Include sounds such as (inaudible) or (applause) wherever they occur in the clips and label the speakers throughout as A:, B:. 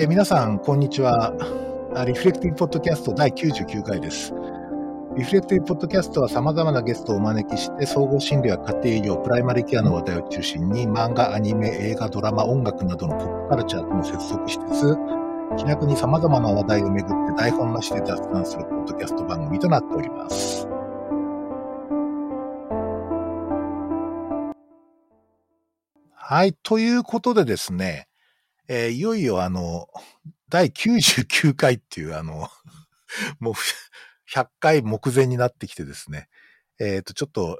A: え皆さん、こんにちは。あリフレクティブポッドキャスト第99回です。リフレクティブポッドキャストは様々なゲストをお招きして、総合診療や家庭医療、プライマリーケアの話題を中心に、漫画、アニメ、映画、ドラマ、音楽などのポップカルチャーとも接続しつつ、気楽に様々な話題をめぐって台本なしで雑談するポッドキャスト番組となっております。はい。ということでですね、えーいよいよあの、第99回っていうあの、(laughs) もう100回目前になってきてですね、えっ、と、ちょっと、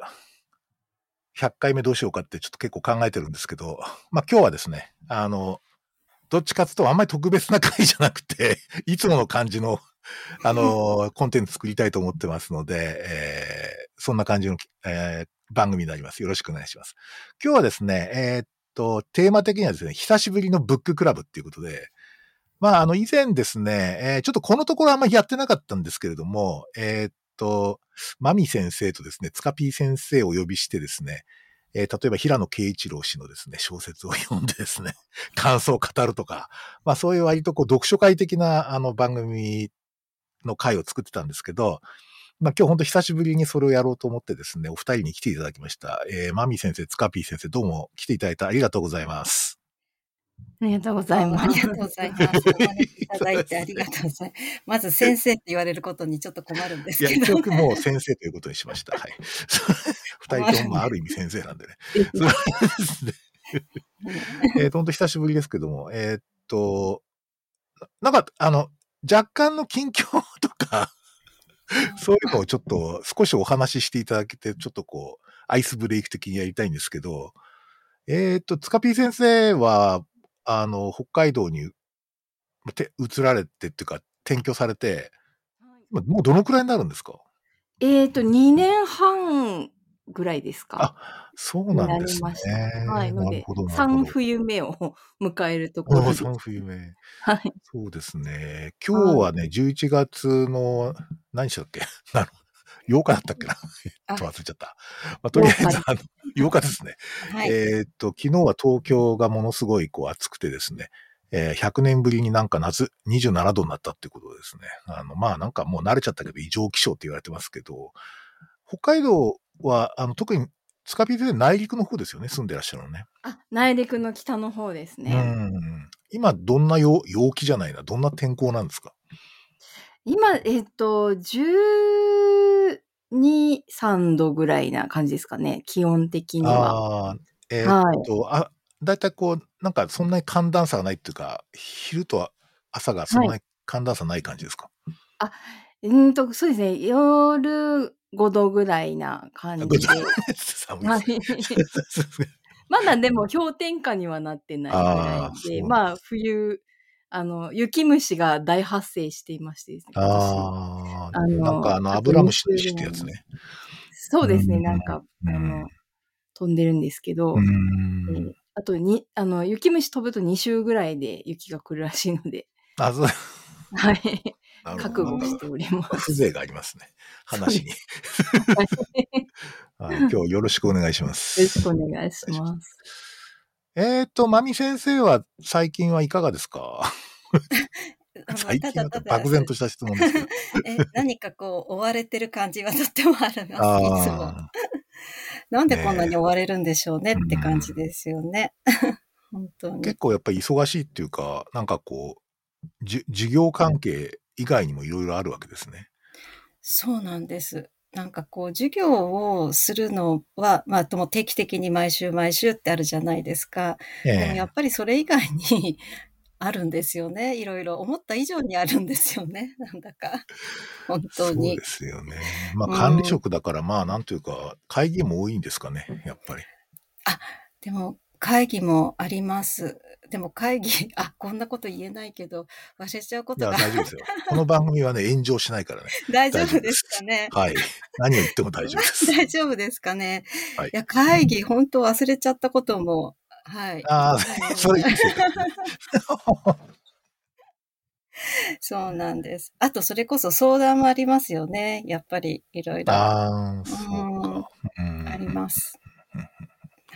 A: 100回目どうしようかってちょっと結構考えてるんですけど、まあ今日はですね、あの、どっちかっていうとあんまり特別な回じゃなくて、(laughs) いつもの感じの、あの、コンテンツ作りたいと思ってますので、えーそんな感じの、えー番組になります。よろしくお願いします。今日はですね、えーっと、テーマ的にはですね、久しぶりのブッククラブっていうことで、まあ、あの、以前ですね、えーちょっとこのところあんまりやってなかったんですけれども、えーっと、マミ先生とですね、ツカピー先生をお呼びしてですね、えー例えば平野慶一郎氏のですね、小説を読んでですね、(laughs) 感想を語るとか、まあそういう割とこう読書会的なあの番組の会を作ってたんですけど、まあ今日本当久しぶりにそれをやろうと思ってですね、お二人に来ていただきました。えーマミ先生、ツカピー先生、どうも来ていただいてありがとうございます。
B: ありがとうございます。
C: ありがとうございます。いただいてありがとうございます。まず先生って言われることにちょっと困るんです
A: いや、
C: けど。
A: 一応もう先生ということにしました。はい。(laughs) 二人ともまあある意味先生なんでね。そうですね (laughs) えっと、本当久しぶりですけども、えーっと、ななんか、あの、若干の近況とか、(laughs) そういうのをちょっと少しお話ししていただけて、ちょっとこう、アイスブレイク的にやりたいんですけど、えーっと、つかぴー先生は、あの、北海道にて移られてっていうか、転居されて、今もうどのくらいになるんですか？
B: えっと、2年半ぐらいですか？
A: あ、そうなんですね。
B: はい。ので
A: なるほど、なるほど
B: 3冬目を迎えるところです。
A: おー三冬目。(laughs)
B: はい。
A: そうですね。今日はね、11月の、何日だっけ？(laughs) あの、8日だったっけな？と忘れちゃった。まあ、とりあえず
B: 8日、
A: あの、8日ですね。
C: はい。
A: えーっと、昨日は東京がものすごいこう暑くてですね、えー100年ぶりになんか夏27度になったってことですね。あの、まあなんかもう慣れちゃったけど異常気象って言われてますけど、北海道は、あの、特に、スカピーで内陸の方ですよね、住んでらっしゃるのね。
B: あ、内陸の北の方です
A: う
B: ね。
A: ん。今、どんな陽陽気じゃないな、どんな天候なんですか？
B: 今、えっと、12、3度ぐらいな感じですかね。気温的には。
A: ああ、えー
B: はい
A: っと、あ、だいたいこう、なんかそんなに寒暖差がないっていうか、昼と朝がそんなに寒暖差ない感じですか、
B: うーんと、そうですね。夜5度ぐらいな感じで。
A: 寒い
B: はい
A: ですね。(laughs)
B: まだでも氷点下にはなってないぐらいで、
A: そう
B: まあ冬、あの、雪虫が大発生していましてですね。
A: ああ、なんかあの、アブラムシの石ってやつね。
B: そうですね、
A: うん
B: なんか、
A: うん
B: あの、飛んでるんですけど、あとに、あの、雪虫飛ぶと2週ぐらいで雪が来るらしいので、
A: あ、そう。
B: はい、覚
A: ど
B: 悟しております。
A: 風情がありますね。話に。はい今日よろしくお願いしま
B: よろ
A: す。
B: しくお願いします。
A: えっ、と、まみ先生は最近はいかがですか？(laughs) 最近
C: だ
A: 漠然とした質問ですけど。
C: え何かこう追われてる感じはとってもあるます。(laughs) いつも。
A: あ
C: なんでこんなに追われるんでしょうねって感じですよね。(laughs) 本当
A: ー
C: に。
A: 結構やっぱり忙しいっていうか、なんかこう、じ授業関係以外にもいろいろあるわけですね。
C: そうなんです。なんかこう授業をするのは、まあとも定期的に毎週毎週ってあるじゃないですか。
A: え
C: でもやっぱりそれ以外にあるんですよね。いろいろ思った以上にあるんですよね。(laughs) なんだか。本当に
A: そうで。すよね。まあ
C: うん
A: 管理職だから、まあなんというか、会議も多いんですかね、やっぱり。
C: でも会議もあります。でも会議、(laughs) あ、こんなこと言えないけど、忘れちゃうことが
A: 大丈夫ですよ。この番組はね、(laughs) 炎上しないからね。
C: 大丈夫ですかね？
A: はい。何を言っても大丈夫です。(laughs)
C: 大丈夫ですかね？
A: はい
C: いや、会議、本当忘れちゃったことも、はい。
A: ああ
C: はい
A: それいいですよ。
C: そうなんです。あと、それこそ相談もありますよね。やっぱり、いろいろ。
A: ああ、そうか。うん
C: あります。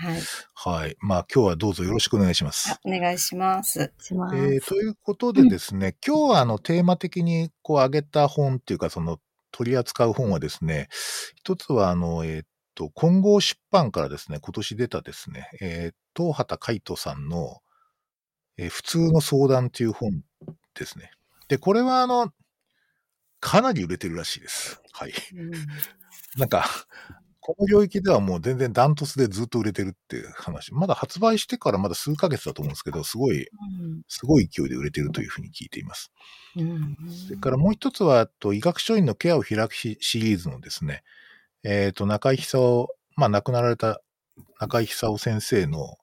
C: はい。
A: はい。まあ今日はどうぞよろしくお願いします
C: あ。お願いします。
B: します。
A: えーということでですね、今日はあのテーマ的にこう挙げた本っていうかその取り扱う本はですね、一つはあの、えっ、と、混合出版からですね、今年出たですね、えー、東畑海人さんの、えー普通の相談という本ですね。で、これはあの、かなり売れてるらしいです。はい。なんか、この領域ではもう全然ダントツでずっと売れてるっていう話。まだ発売してからまだ数ヶ月だと思うんですけど、すごい、すごい勢いで売れてるというふうに聞いています。
C: うん
A: それからもう一つは、医学書院のケアを開くシシリーズのですね、えっ、と、中井久夫、まあ亡くなられた中井久夫先生の、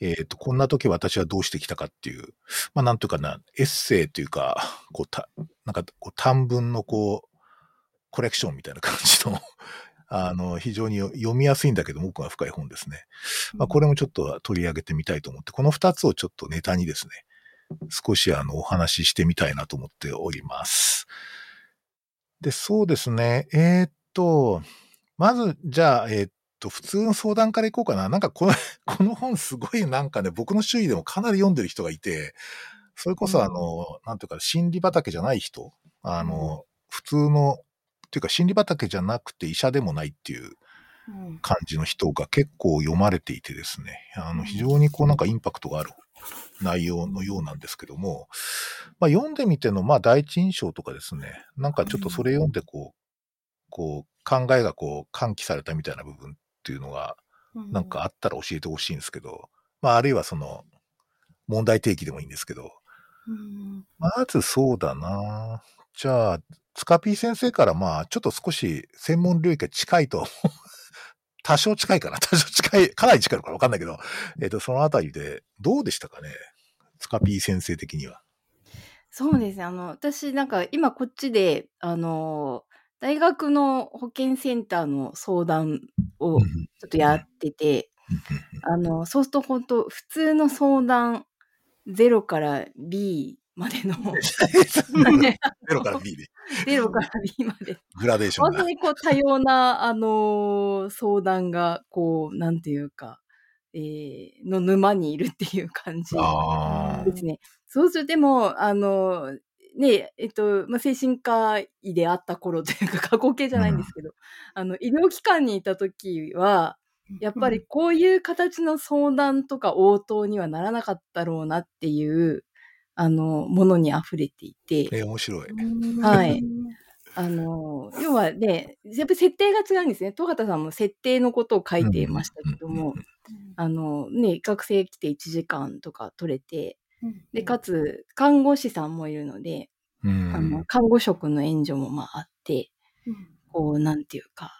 A: えっ、と、こんな時私はどうしてきたかっていう、まあなんというかな、エッセイというか、こう、た、なんかこう短文のこう、コレクションみたいな感じの、あの、非常に読みやすいんだけど、奥が深い本ですね。まあこれもちょっと取り上げてみたいと思って、この二つをちょっとネタにですね、少しあの、お話ししてみたいなと思っております。で、そうですね。えーっと、まず、じゃあ、えーっと、普通の相談からいこうかな。なんかこの、(laughs) この本すごいなんかね、僕の周囲でもかなり読んでる人がいて、それこそあの、なんていうか、心理畑じゃない人、あの、普通の、っていうか心理畑じゃなくて医者でもないっていう
C: うん。
A: 感じの人が結構読まれていてですね、あの、非常にこうなんかインパクトがある内容のようなんですけども、まあ読んでみての、まあ第一印象とかですね、なんかちょっとそれ読んでこう、こう考えがこう喚起されたみたいな部分っていうのがなんかあったら教えてほしいんですけど、まああるいはその問題提起でもいいんですけど、
C: うん。
A: まずそうだなじゃあ、ツカピー先生からまあちょっと少し専門領域が近いと。(laughs) 多少近いかな。多少近い、かなり近いのかなわかんないけど、えっ、と、そのあたりでどうでしたかね？ツカピー先生的には。
B: そうですね。あの、私なんか今こっちで、あの、大学の保健センターの相談をちょっとやってて、あの、そうすると本当普通の相談0から B までの、
A: ゼロから B で、
B: 0から B まで。
A: グラデーションが。
B: 本当。にこう多様な、あのー相談が、こう、なんていうか、えーの沼にいるっていう感じ
A: あ
B: ですね。そうすると、でも、あのーねえ、っと、まあ、精神科医であった頃というか、過去形じゃないんですけど、あの、医療機関にいた時は、やっぱりこういう形の相談とか応答にはならなかったろうなっていう、あの、ものに溢れていて、
A: えー面白い。
B: はい。(laughs) あの、要はね、やっぱり設定が違うんですね。戸畑さんも設定のことを書いていましたけども、あの、ね、学生来て1時間とか取れて、で、かつ、看護師さんもいるので、
A: うん。
B: あの、看護職の援助もまああって、こう、なんていうか、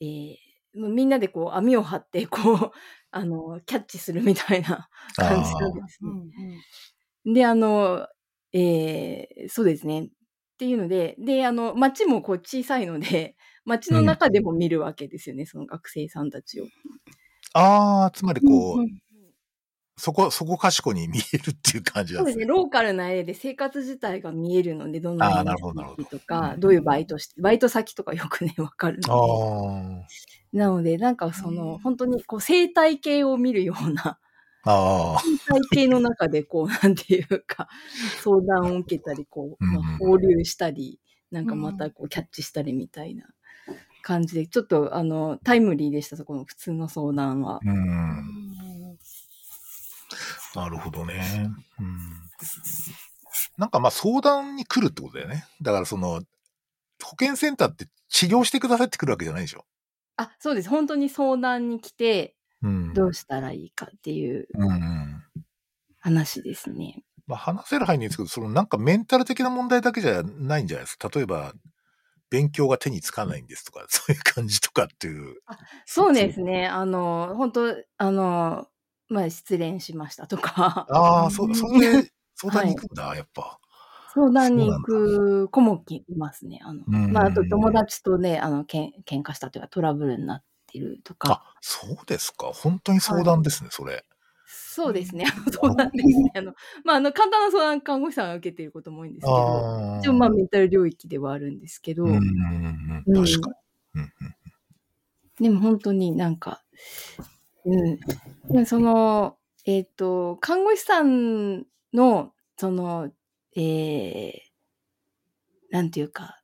B: えーみんなでこう網を張って、こう、あの、キャッチするみたいな感じなんですね。で、あの、えーそうですね。っていうので、で、あの、街もこう小さいので、(laughs) 街の中でも見るわけですよね、その学生さんたちを。
A: ああ、つまりこう、
C: うん
A: そこ、そこかしこに見えるっていう感じなですね。
B: そうんですね、ローカルな絵で生活自体が見えるので、どの
A: あー
B: 辺
A: なるほどなるほど
B: とか、どういうバイトして、バイト先とかよくね、わかる
A: あ
B: の
A: あ
B: で。なので、なんかその、本当にこう生態系を見るような、
A: ああ、
B: 生態系の中でこう、なんていうか、相談を受けたり、こう、まあ
A: うん
B: 放流したり、なんかまたこう、キャッチしたりみたいな感じで、ちょっとあの、タイムリーでした、そこの普通の相談は。
A: うん。なるほどね。うん。なんかまあ相談に来るってことだよね。だからその、保健センターって治療してくださいって来るわけじゃないでしょ。
B: あ、そうです。本当に相談に来て、
A: うん。
B: どうしたらいいかっていう。話ですね。
A: まあ話せる範囲にですけど、そのなんかメンタル的な問題だけじゃないんじゃないですか。例えば、勉強が手につかないんですとか、(laughs) そういう感じとかっていう。
B: そうですね。あの、本当あの、まあ、失恋しましたとか、
A: ああ、そう、それで相談に行くんだ、やっぱ。
B: 相談に行く子もいますね。あの、
A: うん
B: まあ、あと友達とね、あの、けん喧嘩したというかトラブルになってるとか、
A: あ、そうですか。本当に相談ですね、それ。
B: そうですね。あの相談ですね。あの、まあ、あの、簡単な相談看護師さんが受けていることも多いんですけど。一応まあ、メンタル領域ではあるんですけど、
A: うんうんうん、確かに。うんうん
B: でも本当になんか、うん。でその、えっ、と、看護師さんの、その、えー、なんていうか、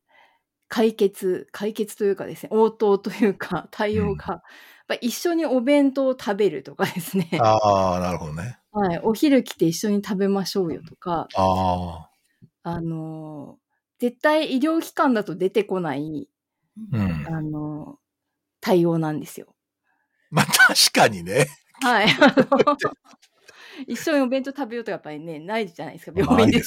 B: 解決、解決というかですね、応答というか、対応が、やっぱ一緒にお弁当を食べるとかですね。
A: ああ、なるほどね。
B: はい。お昼来て一緒に食べましょうよとか、
A: あ
B: あの、絶対医療機関だと出てこない、
A: あ、うん。
B: あの、対応なんですよ。
A: まあ確かにね。
B: はい。あ (laughs) の (laughs) 一緒にお弁当食べようとかやっぱりね、ないじゃないですか、病院でて。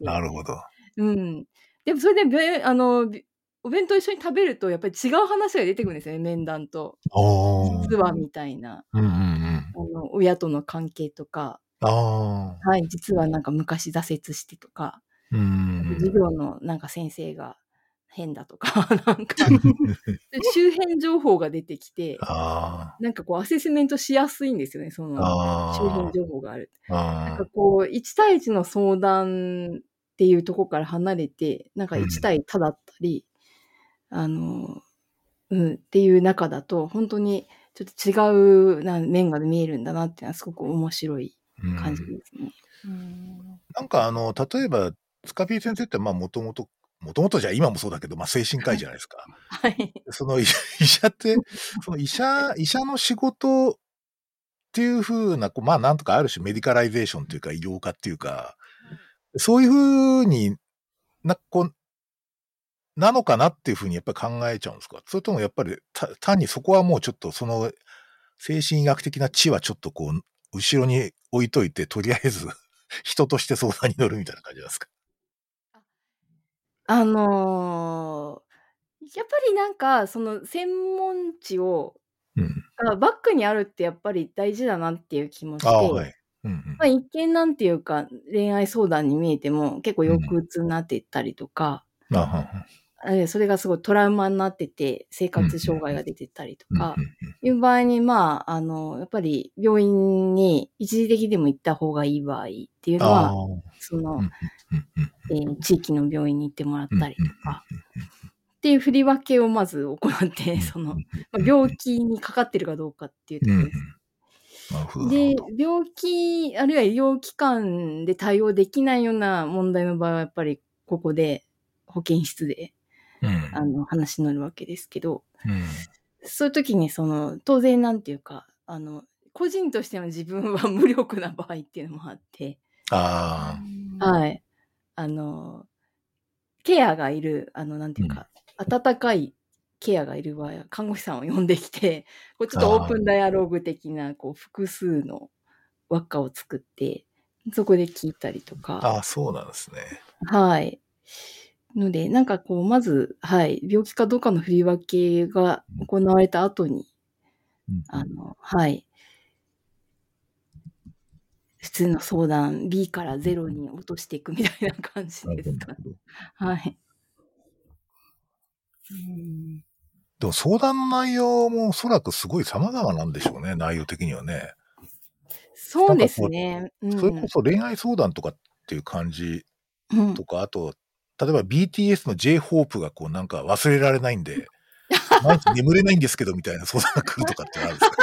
A: なるほど。
B: うん。でもそれであの、びお弁当一緒に食べると、やっぱり違う話が出てくるんですよね、面談と。
A: お
B: 実はみたいな、
A: うんうんうん。
B: あの、親との関係とか、
A: ああ。
B: はい、実はなんか昔挫折してとか、
A: うん。
B: 授業のなんか先生が変だとか、(laughs) なんか、(laughs) 周辺情報が出てきて、
A: あ
B: なんかこうアセスメントしやすいんですよね、そ
A: あ。
B: の
A: あ
B: 周辺情報がある。
A: あ。
B: なん
A: あ
B: かこう、1対1の相談っていうところから離れて、なんか
A: うん
B: 1対多だったり、あの、うん、っていう中だと、本当にちょっと違うな面が見えるんだなっていうのはすごく面白い
A: うん
B: 感じですね。
C: うん
A: なんかあの、例えば、スカピー先生ってまあもともと、もともとじゃ今もそうだけど、まあ精神科医じゃないですか。(laughs)
B: はい。
A: その医 (laughs) 医者って、その医者、(laughs) 医者の仕事っていうふうな、こうまあなんとかある種メディカライゼーションというか医療化っていうか、そういうふうにな、こう、なのかなっていうふうにやっぱり考えちゃうんですか？それともやっぱりた単にそこはもうちょっとその精神医学的な知はちょっとこう、後ろに置いといて、とりあえず (laughs) 人として相談に乗るみたいな感じなんですか？
B: あのーやっぱりなんか、その専門知を、
A: うん。
B: がバックにあるってやっぱり大事だなっていう気もして、
A: はい。うんうん。
B: まあ、一見なんていうか恋愛相談に見えても結構抑うつになってったりとか、
A: あはは
B: あるいはそれがすごいトラウマになってて生活障害が出てたりとか
A: うんうん
B: いう場合にまああのやっぱり病院に一時的でも行った方がいい場合っていうのは
A: あ
B: その、
A: うんうんうん
B: えー地域の病院に行ってもらったりとか。っていう振り分けをまず行って、その、まあ、病気にかかってるかどうかっていうと
A: うんうん
B: ころです。で、病気、あるいは医療機関で対応できないような問題の場合は、やっぱりここで保健室で
A: うん。
B: あの話に乗るわけですけど、
A: うん。
B: そういう時にその、当然なんていうか、あの、個人としての自分は無力な場合っていうのもあって、
A: あ
B: はい。あの、ケアがいる、あの、なんていうか、温かいケアがいる場合は、看護師さんを呼んできて、(laughs) こうちょっとオープンダイアローグ的な、こう、複数の輪っかを作って、そこで聞いたりと
A: あ、
B: か、
A: ああ、そうなんですね。
B: はい。ので、なんかこう、まず、はい、病気かどうかの振り分けが行われた後に、
A: うん
B: あの、はい。普通の相談 B から0に落としていくみたいな感じですか。はい。
C: うん
A: でも相談の内容もおそらくすごい様々なんでしょうね、内容的にはね。
B: そうですね。うん
A: それこそ恋愛相談とかっていう感じ
B: うん
A: とか、あと、例えば BTS の J-HOPE がこうなんか忘れられないんで、毎日眠れないんですけどみたいな相談が来るとかってあるんですか？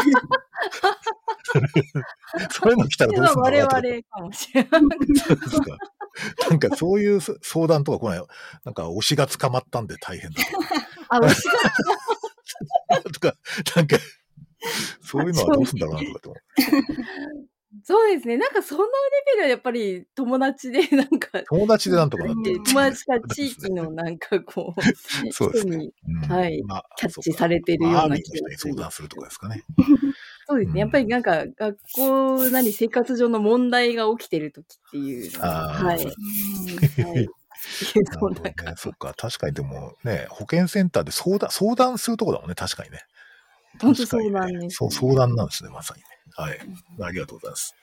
A: (laughs) そういうの来たらどうするんだ
B: 我々
A: ろうとか
B: かもしれない。
A: なんかそういう相談とか来ない？なんか推しが捕まったんで大変だ (laughs)
B: あ、推しが (laughs)
A: とか、なんか、そういうのはどうするんだろうなとかって思う。
B: そうですね。なんかそのレベルはやっぱり友達で、なんか、
A: 友達でなんとかなってる
B: 友達か地域のなんかこう、(laughs)
A: そうですね
B: 人に
A: うん
B: はい
A: まあ
B: キャッチされてるような気がする
A: 相談するとかですかね。(laughs)
B: そうですね。やっぱりなんか学校なり生活上の問題が起きてる時っていうのは、い。はい。そんな (laughs)
A: なるほどね
B: 感。
A: そっか。確かにでもね、保健センターで相談、相談するとこだもんね。確かにね。
B: 本当相
A: 確かにね
B: 談です、
A: そう、相談なんですね。まさにね。はい。ありがとうございます。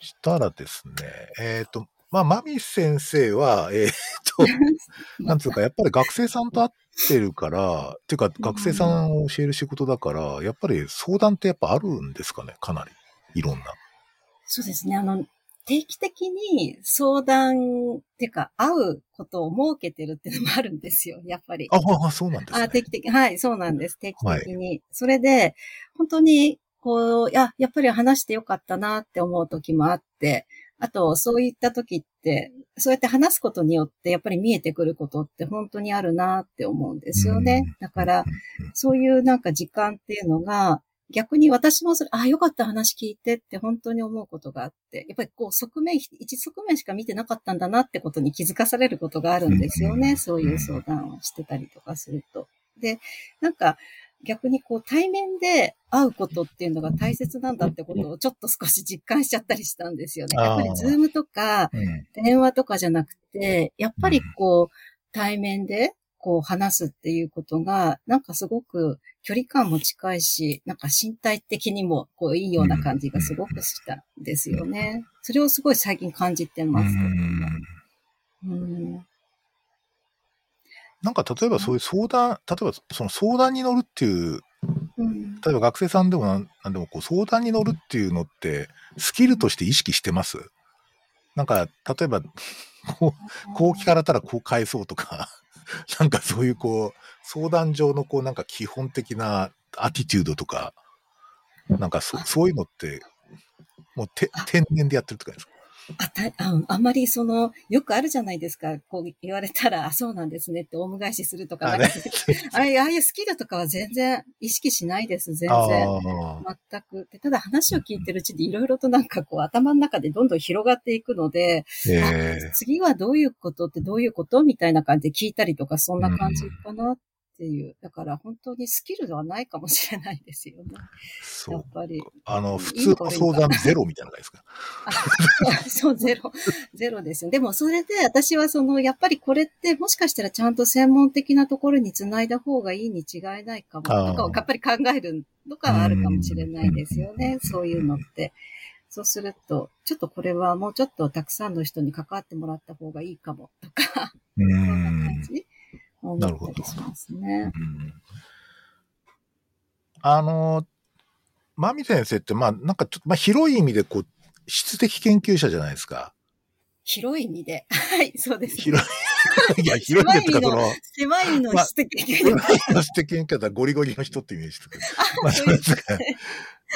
A: そしたらですね、えっ、と、まあ、マミ先生は、えっ、と、(laughs) なんつうか、やっぱり学生さんと会ってるから、っていうか、学生さんを教える仕事だから、やっぱり相談ってやっぱあるんですかねかなり。いろんな。
C: そうですね。あの、定期的に相談っていうか、会うことを設けてるっていうのもあるんですよ、やっぱり。
A: あ、あ、そうなんですね。
C: あ定期的、はい、そうなんです。定期的に。それで、本当に、こう、いや、やっぱり話してよかったなって思う時もあって、あと、そういった時って、そうやって話すことによって、やっぱり見えてくることって本当にあるなって思うんですよね。だから、そういうなんか時間っていうのが、逆に私もそれ、あ、よかった話聞いてって本当に思うことがあって、やっぱりこう側面、一側面しか見てなかったんだなってことに気づかされることがあるんですよね。そういう相談をしてたりとかすると。で、なんか、逆にこう対面で会うことっていうのが大切なんだってことをちょっと少し実感しちゃったりしたんですよね。やっぱりズームとか電話とかじゃなくて、やっぱりこう対面でこう話すっていうことが、なんかすごく距離感も近いし、なんか身体的にもこういいような感じがすごくしたんですよね。それをすごい最近感じてます。
A: うんなんか例えばそういう相談、例えばその相談に乗るっていう、例えば学生さんでもなんでもこう相談に乗るっていうのってスキルとして意識してます？なんか例えばこう、こう聞かれたらこう返そうとか (laughs) なんかそういうこう相談上のこうなんか基本的なアティチュードとか、なんかそそういうのってもうて天然でやってるって感じですか？
C: あたああんまりその、よくあるじゃないですか。こう言われたら、あ、そうなんですねってオウム返しするとか、あね、(laughs) ああいうスキルとかは全然意識しないです。全然。全く。でただ話を聞いてるうちにいろいろとなんかこう頭の中でどんどん広がっていくので、えー、次はどういうことってどういうことみたいな感じで聞いたりとか、そんな感じかなっっていう。だから本当にスキルではないかもしれないですよね。そう。やっぱり。
A: あの、普通の相談ゼロみたいな感じですか？
C: そう、ゼロ。ゼロですよ。でもそれで私はその、やっぱりこれってもしかしたらちゃんと専門的なところにつないだ方がいいに違いないかも。とかをやっぱり考えるとかはあるかもしれないですよね。そういうのって。そうすると、ちょっとこれはもうちょっとたくさんの人に関わってもらった方がいいかもとか、そんな感じなるほど。ね、うん、
A: あの、マミ先生って、まあ、なんかちょっと、まあ、広い意味で、こう、質的研究者じゃないですか。
C: 広い意味で。はい、そうです、
A: ね。広い。いや、広い意味でその。
C: 狭いの質的研究者。
A: まあ、質的研究者はゴリゴリの人ってイメージしてまあ、そうですか。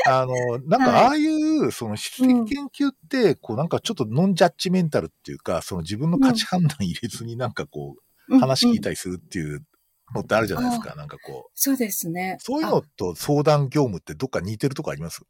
A: あの、なんかああいう、その質的研究って、こうなんかちょっとノンジャッジメンタルっていうか、その自分の価値判断入れずになんかこう、話聞いたりするっていうのってあるじゃないですか、うんうん、なんかこう。
C: そうですね。
A: そういうのと相談業務ってどっか似てるとこあります？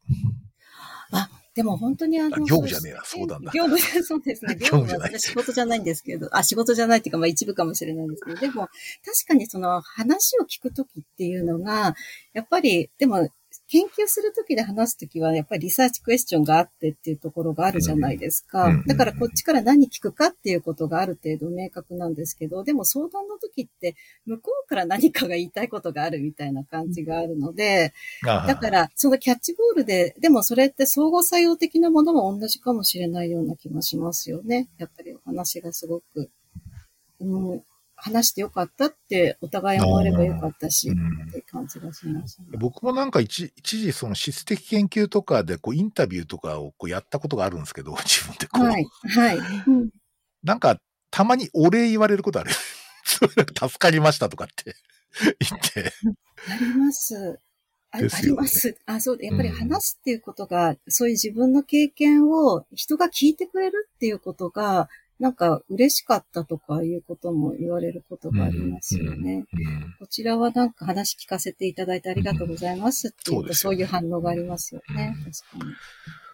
C: あ、でも本当にあの、
A: 業務じゃねえな、相談だ。
C: 業務、(laughs) そうですね。(laughs) 業務じゃない。仕事じゃないんですけど、あ、仕事じゃないっていうか、まあ一部かもしれないんですけど、でも、確かにその話を聞くときっていうのが、やっぱり、でも、研究するときで話すときは、やっぱりリサーチクエスチョンがあってっていうところがあるじゃないですか。だからこっちから何聞くかっていうことがある程度明確なんですけど、でも相談の時って向こうから何かが言いたいことがあるみたいな感じがあるので、だからそのキャッチボールで、でもそれって相互作用的なものも同じかもしれないような気もしますよね。やっぱりお話がすごく。うん話してよかったってお互い思わればよかったし、って感じがします、ね、
A: 僕もなんか一一時その質的研究とかでこうインタビューとかをこうやったことがあるんですけど、(laughs) 自分でこう。はい。はい。なんかたまにお礼言われることある。(laughs) 助かりましたとかって (laughs) 言って。
C: あります。あ,、ね、あります。あ、そう、やっぱり話すっていうことが、うん、そういう自分の経験を人が聞いてくれるっていうことが、なんか嬉しかったとかいうことも言われることがありますよね。こちらはなんか話聞かせていただいてありがとうございますっていうと、そういう反応がありますよね。確かに。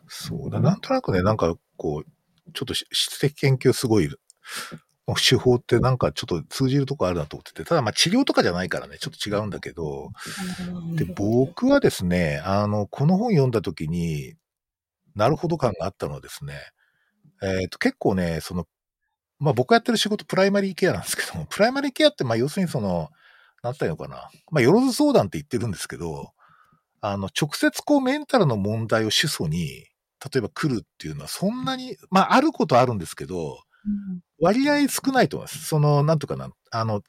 A: そうだ。なんとなくね、なんかこう、ちょっと質的研究すごい、手法ってなんかちょっと通じるとこあるなと思ってて、ただまあ治療とかじゃないからね、ちょっと違うんだけど、で、僕はですね、あの、この本読んだ時になるほど感があったのはですね、えっ、ー、と、結構ね、そのまあ僕がやってる仕事プライマリーケアなんですけども、(laughs) プライマリーケアってまあ要するにその、なんていうのかな。まあよろず相談って言ってるんですけど、あの、直接こうメンタルの問題を主訴に、例えば来るっていうのはそんなに、まああることあるんですけど、割合少ないと思います。その、なんとかな、あの、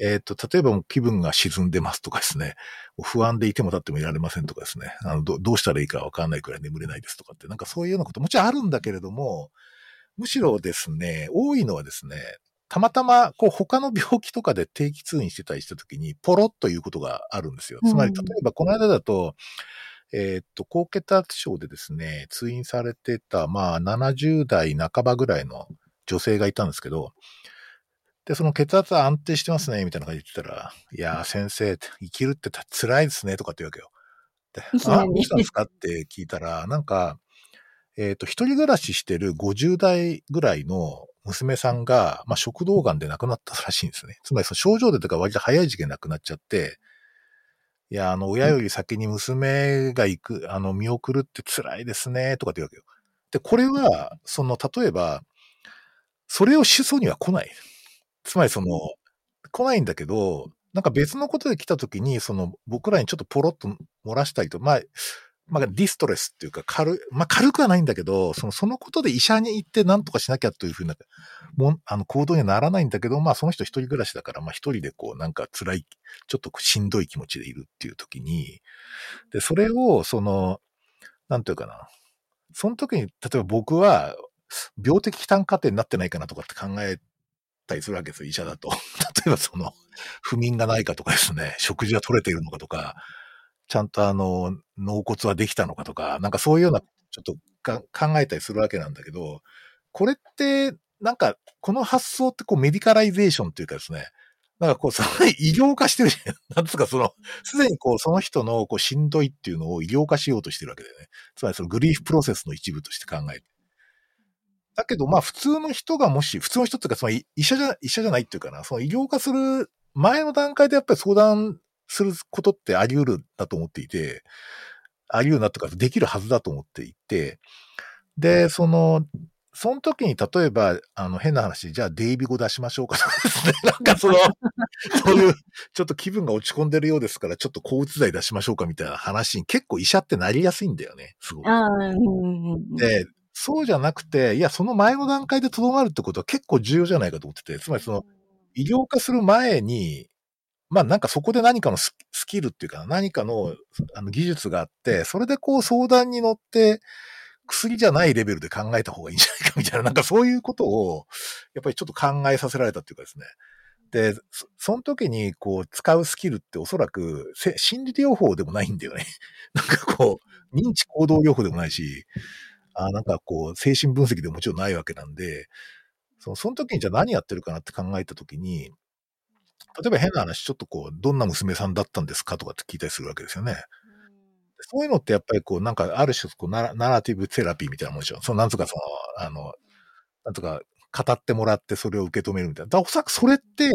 A: えっ、ー、と、例えば気分が沈んでますとかですね、不安でいても立ってもいられませんとかですね、あのどどうしたらいいかわかんないくらい眠れないですとかって、なんかそういうようなこともちろんあるんだけれども、むしろですね、多いのはですね、たまたま、こう、他の病気とかで定期通院してたりした時に、ポロッということがあるんですよ。つまり、例えば、この間だと、えー、っと、高血圧症でですね、通院されてた、まあ、70代半ばぐらいの女性がいたんですけど、で、その血圧安定してますね、みたいな感じで言ってたら、いやー、先生、生きるって辛いですね、とかって言うわけよ。で、(laughs) あ、どうしたんですか？って聞いたら、なんか、えっ、ー、と、一人暮らししてる50代ぐらいの娘さんが、まあ、食道癌で亡くなったらしいんですね。つまり、症状でとか割と早い時期で亡くなっちゃって、いや、あの、親より先に娘が行く、あの、見送るって辛いですね、とかって言うわけよ。で、これは、その、例えば、それを主訴には来ない。つまりその、来ないんだけど、なんか別のことで来た時に、その、僕らにちょっとポロッと漏らしたりと、まあ、まあ、ディストレスっていうか、軽、まあ、軽くはないんだけど、その、そのことで医者に行って何とかしなきゃというふうな、もん、あの、行動にはならないんだけど、まあ、その人一人暮らしだから、まあ、一人でこう、なんか辛い、ちょっとしんどい気持ちでいるっていう時に、で、それを、その、なんていうかな。その時に、例えば僕は、病的負担過程になってないかなとかって考えたりするわけですよ、医者だと。(laughs) 例えばその、不眠がないかとかですね、食事が取れているのかとか、ちゃんとあの、納骨はできたのかとか、なんかそういうような、ちょっと考えたりするわけなんだけど、これって、なんか、この発想ってこうメディカライゼーションっていうかですね、なんかこう、その医療化してるじゃん。(laughs) なんつうかその、すでにこう、その人のこう、しんどいっていうのを医療化しようとしてるわけだよね。つまりそのグリーフプロセスの一部として考えて。だけど、まあ普通の人がもし、普通の人っていうか、その医者じゃ、医者じゃないっていうかな、その医療化する前の段階でやっぱり相談することってあり得るだと思っていて、あり得るなとか、できるはずだと思っていて、で、その、その時に例えば、あの、変な話、じゃあデイビ語出しましょうかとかですね。なんかその、(laughs) そういう、ちょっと気分が落ち込んでるようですから、ちょっと抗うつ剤出しましょうかみたいな話に結構医者ってなりやすいんだよね。すごい。で、そうじゃなくて、いや、その前の段階でとどまるってことは結構重要じゃないかと思ってて、つまりその、医療化する前に、まあなんかそこで何かのスキルっていうか何かのあの技術があって、それでこう相談に乗って薬じゃないレベルで考えた方がいいんじゃないかみたいな、なんかそういうことをやっぱりちょっと考えさせられたっていうかですね。で、そその時にこう使うスキルっておそらく心理療法でもないんだよね。(laughs) なんかこう認知行動療法でもないし、あなんかこう精神分析でももちろんないわけなんで、そのその時にじゃあ何やってるかなって考えた時に、例えば変な話、ちょっとこう、どんな娘さんだったんですかとかって聞いたりするわけですよね。そういうのってやっぱりこう、なんかある種こうナラ、ナラティブセラピーみたいなもんでしょ。そのなんとかその、あの、なんとか語ってもらってそれを受け止めるみたいな。だおそらくそれって、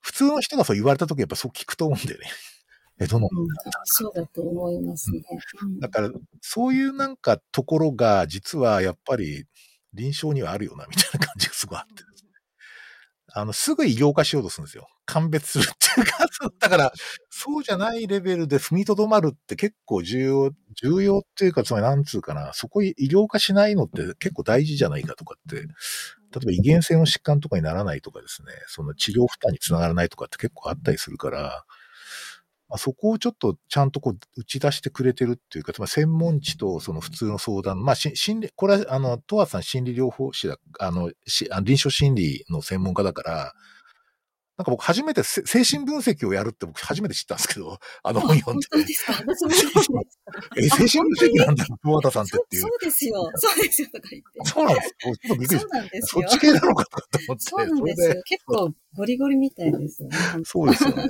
A: 普通の人がそう言われた時やっぱそう聞くと思うんだよね。(laughs) え、どの、うん、
C: そうだと思いますね。
A: うん、だから、そういうなんかところが、実はやっぱり臨床にはあるよな、みたいな感じがすごいあって。あの、すぐ医療化しようとするんですよ。鑑別するっていうか、(laughs) だから、そうじゃないレベルで踏みとどまるって結構重要、重要っていうか、つまりなんつうかな、そこ医療化しないのって結構大事じゃないかとかって、例えば遺伝性の疾患とかにならないとかですね、その治療負担につながらないとかって結構あったりするから、まあ、そこをちょっとちゃんとこう打ち出してくれてるっていうか、つまり専門知とその普通の相談、まあ、心理、これは、あの、トワさん心理療法士だ、あの、し臨床心理の専門家だから、なんか僕初めて精神分析をやるって僕初めて知ったんですけど、あの本読んで。
C: 本当ですか私も
A: え、精神分析なんだ、小畑さんってっていう。
C: そうですよ。そうですよ。とか言って。
A: そうなんですちょっとびっくり
C: そうなんです
A: そっち系なのかと思って。
C: そうなんですよ。結構ゴリゴリみたいですよね。
A: そうですよね。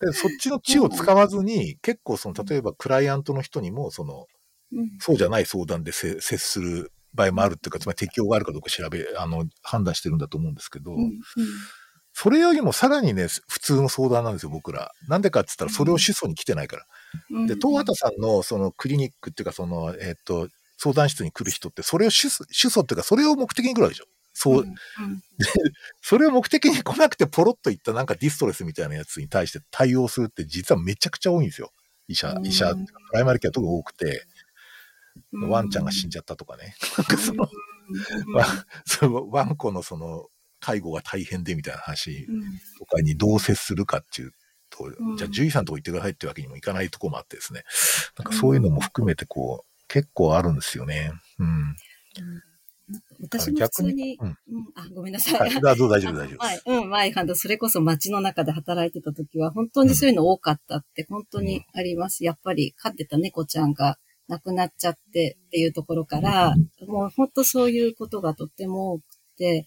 A: でそっちの知を使わずに、(laughs) 結構その、例えばクライアントの人にも、その、うん、そうじゃない相談で接する場合もあるっていうか、つまり適用があるかどうか調べ、あの、判断してるんだと思うんですけど、うんうんそれよりもさらにね、普通の相談なんですよ、僕ら。なんでかって言ったら、それを主訴に来てないから。で、東畑さんのそのクリニックっていうか、その、えっ、ー、と、相談室に来る人って、それを主訴、主訴っていうか、それを目的に来るわけでしょ。そう。うんうん、(laughs) それを目的に来なくてポロッと言ったなんかディストレスみたいなやつに対して対応するって実はめちゃくちゃ多いんですよ。医者、医者、プライマリケアとか多くて、ワンちゃんが死んじゃったとかね。なんかそのワンコのその介護が大変でみたいな話とかにどう接するかっていうと、うん、じゃあ獣医さんとこ行ってくださいってわけにもいかないとこもあってですね。なんかそういうのも含めてこう、結構あるんですよね。うん。
C: 私も普通に、うん、あ、ごめんなさい。
A: あ、どう大丈夫、大丈夫。
C: はい。うん、前、ハンド、それこそ街の中で働いてた時は、本当にそういうの多かったって、本当にあります。やっぱり、飼ってた猫ちゃんが亡くなっちゃってっていうところから、もう本当そういうことがとっても多くて、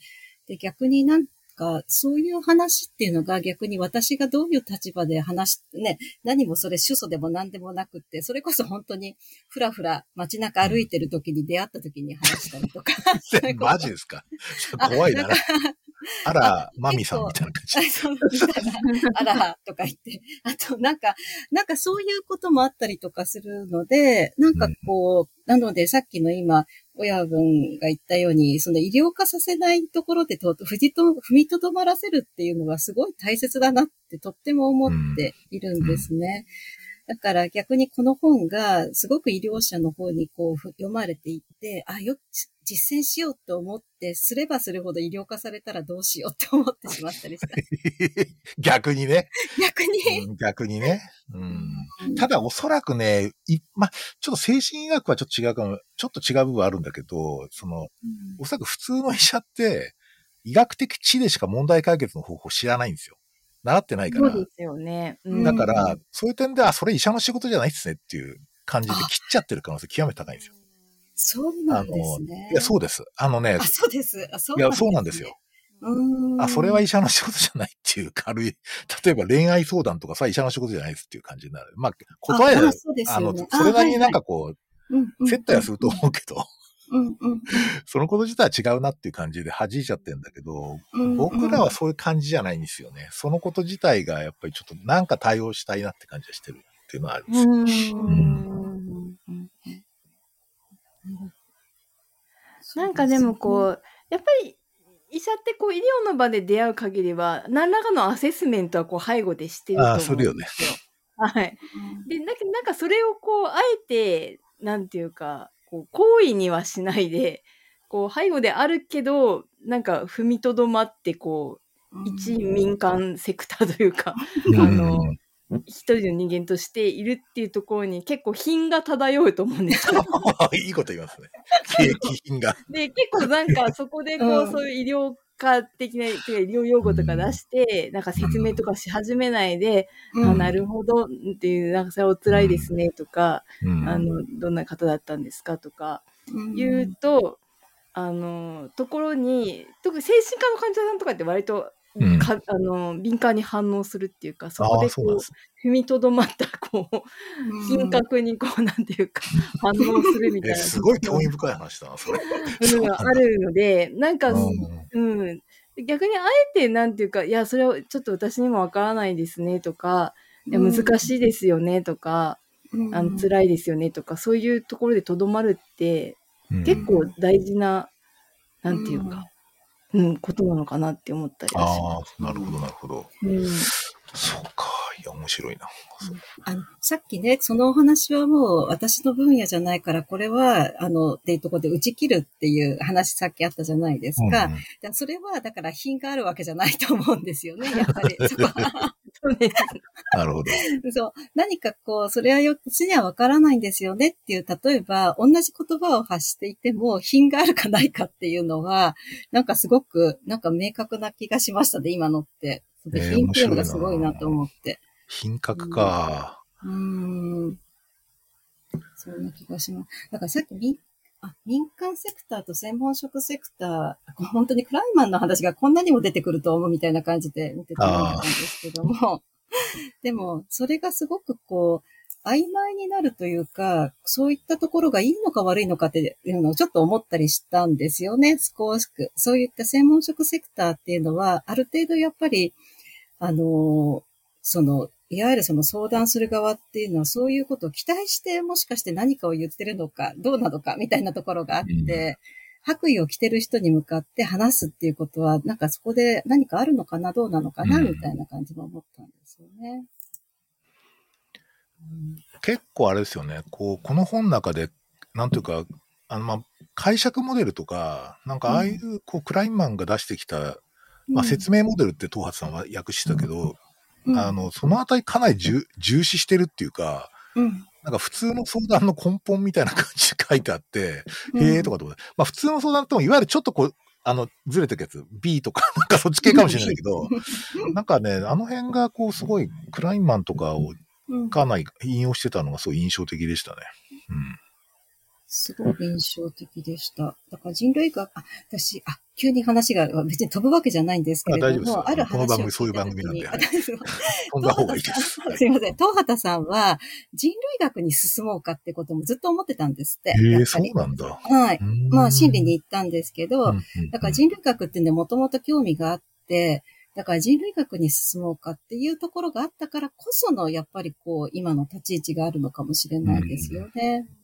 C: で、逆になんか、そういう話っていうのが逆に私がどういう立場で話して、ね、何もそれ主訴でも何でもなくって、それこそ本当にふらふら街中歩いてる時に出会った時に話したりとか。(laughs)
A: マジですか？怖いな。あら、マミさんみたいな感じ。(laughs) そう
C: あら、とか言って。あと、なんか、なんかそういうこともあったりとかするので、なんかこう、うん、なのでさっきの今、親分が言ったように、その医療化させないところでと、踏みとどまらせるっていうのはすごい大切だなってとっても思っているんですね。だから逆にこの本がすごく医療者の方にこう読まれていって、あ、よ、実践しようと思って、すればするほど医療化されたらどうしようって思ってしまったりした。(laughs)
A: 逆にね。
C: 逆に、
A: うん、逆にね。うん。ただおそらくね、い、ま、ちょっと精神医学はちょっと違うかも、ちょっと違う部分あるんだけど、その、うん、おそらく普通の医者って、医学的知でしか問題解決の方法知らないんですよ。習ってないから。
B: そうですよね。
A: うん、だから、そういう点では、それ医者の仕事じゃないっすねっていう感じで切っちゃってる可能性極めて高いんですよ。
C: そうなんですね。
A: いや、そうです。あのね。
C: あ、そうです。あ、
A: そういや、そうなんですよ。あ、それは医者の仕事じゃないっていう軽い、(laughs) 例えば恋愛相談とかさ、医者の仕事じゃないですっていう感じになる。まあ、答えは、あの、それなりになんかこう、接待はすると思うけど、そのこと自体は違うなっていう感じで弾いちゃってんだけど、僕らはそういう感じじゃないんですよね。そのこと自体がやっぱりちょっとなんか対応したいなって感じがしてるっていうのはあるんですよ。うん
B: なんかでもこう、やっぱり医者ってこう医療の場で出会う限りは、何らかのアセスメントはこう背後でしてると思うんですよ。あ、するよね。はい。で、なんかなんかそれをこう、あえて、なんていうか、こう、行為にはしないで、こう、背後であるけど、なんか踏みとどまって、こう、一民間セクターというか、あの、一人の人間としているっていうところに結構品が漂うと思うんですよ。(laughs)
A: いいこと言いますね。品が。
B: で、結構なんかそこでこう、うん、そういう医療科的な、医療用語とか出して、うん、なんか説明とかし始めないで、うん、あなるほどっていう、なんかそれはお辛いですねとか、あの、どんな方だったんですかとか言うと、あの、ところに、特に精神科の患者さんとかって割とうん、かあの敏感に反応するっていうかそこでこう踏みとどまったこう品格にこうなんていうか (laughs) 反応するみたいな。
A: すごい興味深い話だなそれ。(laughs)
B: があるのでなんか、うん、逆にあえてなんていうかいやそれはちょっと私にもわからないですねとかいや難しいですよねとか、うん、あの辛いですよねとかそういうところでとどまるって、結構大事ななんていうか、うん、ことなのかなって思ったり
A: ああ、なるほど、なるほど。うん、そうか。いや、面白いな。
C: あの、さっきね、そのお話はもう私の分野じゃないから、これは、あの、っていうところで打ち切るっていう話さっきあったじゃないですか。うん、それは、だから品があるわけじゃないと思うんですよね、やっぱり。(laughs) そこは。
A: なるほど。(laughs)
C: そう。何かこう、それはよ、私にはわからないんですよねっていう、例えば、同じ言葉を発していても、品があるかないかっていうのは、なんかすごく、なんか明確な気がしましたね、今のって。品っていうのがすごいなと思って。
A: 品格か。
C: うん。うんそんな気がします。だからさっき民あ民間セクターと専門職セクター、本当にクライマンの話がこんなにも出てくると思うみたいな感じで見てたんですけども、でも、それがすごくこう、曖昧になるというか、そういったところがいいのか悪いのかっていうのをちょっと思ったりしたんですよね、少しく。そういった専門職セクターっていうのは、ある程度やっぱり、あの、その、いわゆるその相談する側っていうのはそういうことを期待してもしかして何かを言ってるのか、どうなのかみたいなところがあって、白衣を着てる人に向かって話すっていうことは、なんかそこで何かあるのかな、どうなのかな、みたいな感じも思ったんですよね。
A: 結構あれですよね、こう、この本の中で、なんというか、あの、まあ、解釈モデルとか、なんかああいう、こう、クラインマンが出してきた、まあ、説明モデルって東発さんは訳したけど、あの、そのあたりかなり重視してるっていうか、うん、なんか普通の相談の根本みたいな感じで書いてあって、
C: うん。
A: へえとかと。か、まあ普通の相談ってもいわゆるちょっとこう、あの、ずれてるやつ、B とか、なんかそっち系かもしれないけど、なんかね、あの辺がこうすごい、クラインマンとかを
C: うん。
A: かなり引用してたのがすごい印象的でしたね。
C: すごく印象的でした。だから人類学、あ、私、あ、急に話が別に飛ぶわけじゃないんですけれども、
A: あ
C: ある話を
A: この番組そういう番組なんで (laughs) 飛んだ方がいいです。
C: すいません。東畑さんは人類学に進もうかってこともずっと思ってたんですって。
A: へえ、
C: やっぱり
A: そうなんだ。
C: はい。まあ、心理に行ったんですけど、
A: うん、
C: だから人類学ってね、もともと興味があって、だから人類学に進もうかっていうところがあったからこその、やっぱりこう、今の立ち位置があるのかもしれないですよね。うん。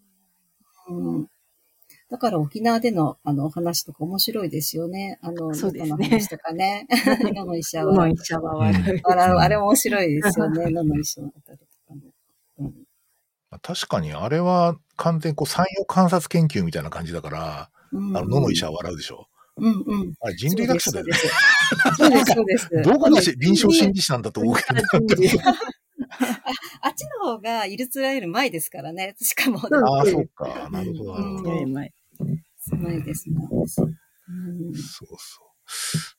C: だから沖縄でのあのお話とか面白いですよね。あの、
B: そうですね
C: 野の話とかね。(laughs) 野の医者
B: どの
C: は。
B: 医者は笑う。
C: あれも面白いですよね。(laughs) 野の医者の方とかも。うん
A: 確かに、あれは完全にこう、産業観察研究みたいな感じだから、
C: うん
A: あの、野の医者は笑うでしょ。
C: うんうん。
A: あれ人類学者だよね。
C: そうです、そうです。そうです (laughs)
A: どこのし臨床心理士なんだと思うけど、
C: あっちの方がイルツラより前ですからね。(laughs) しかも、
B: そう
A: ああ、そうか。なるほど、なるほど。
C: うん
B: 前
C: 前ですね。うん、
A: そうそう。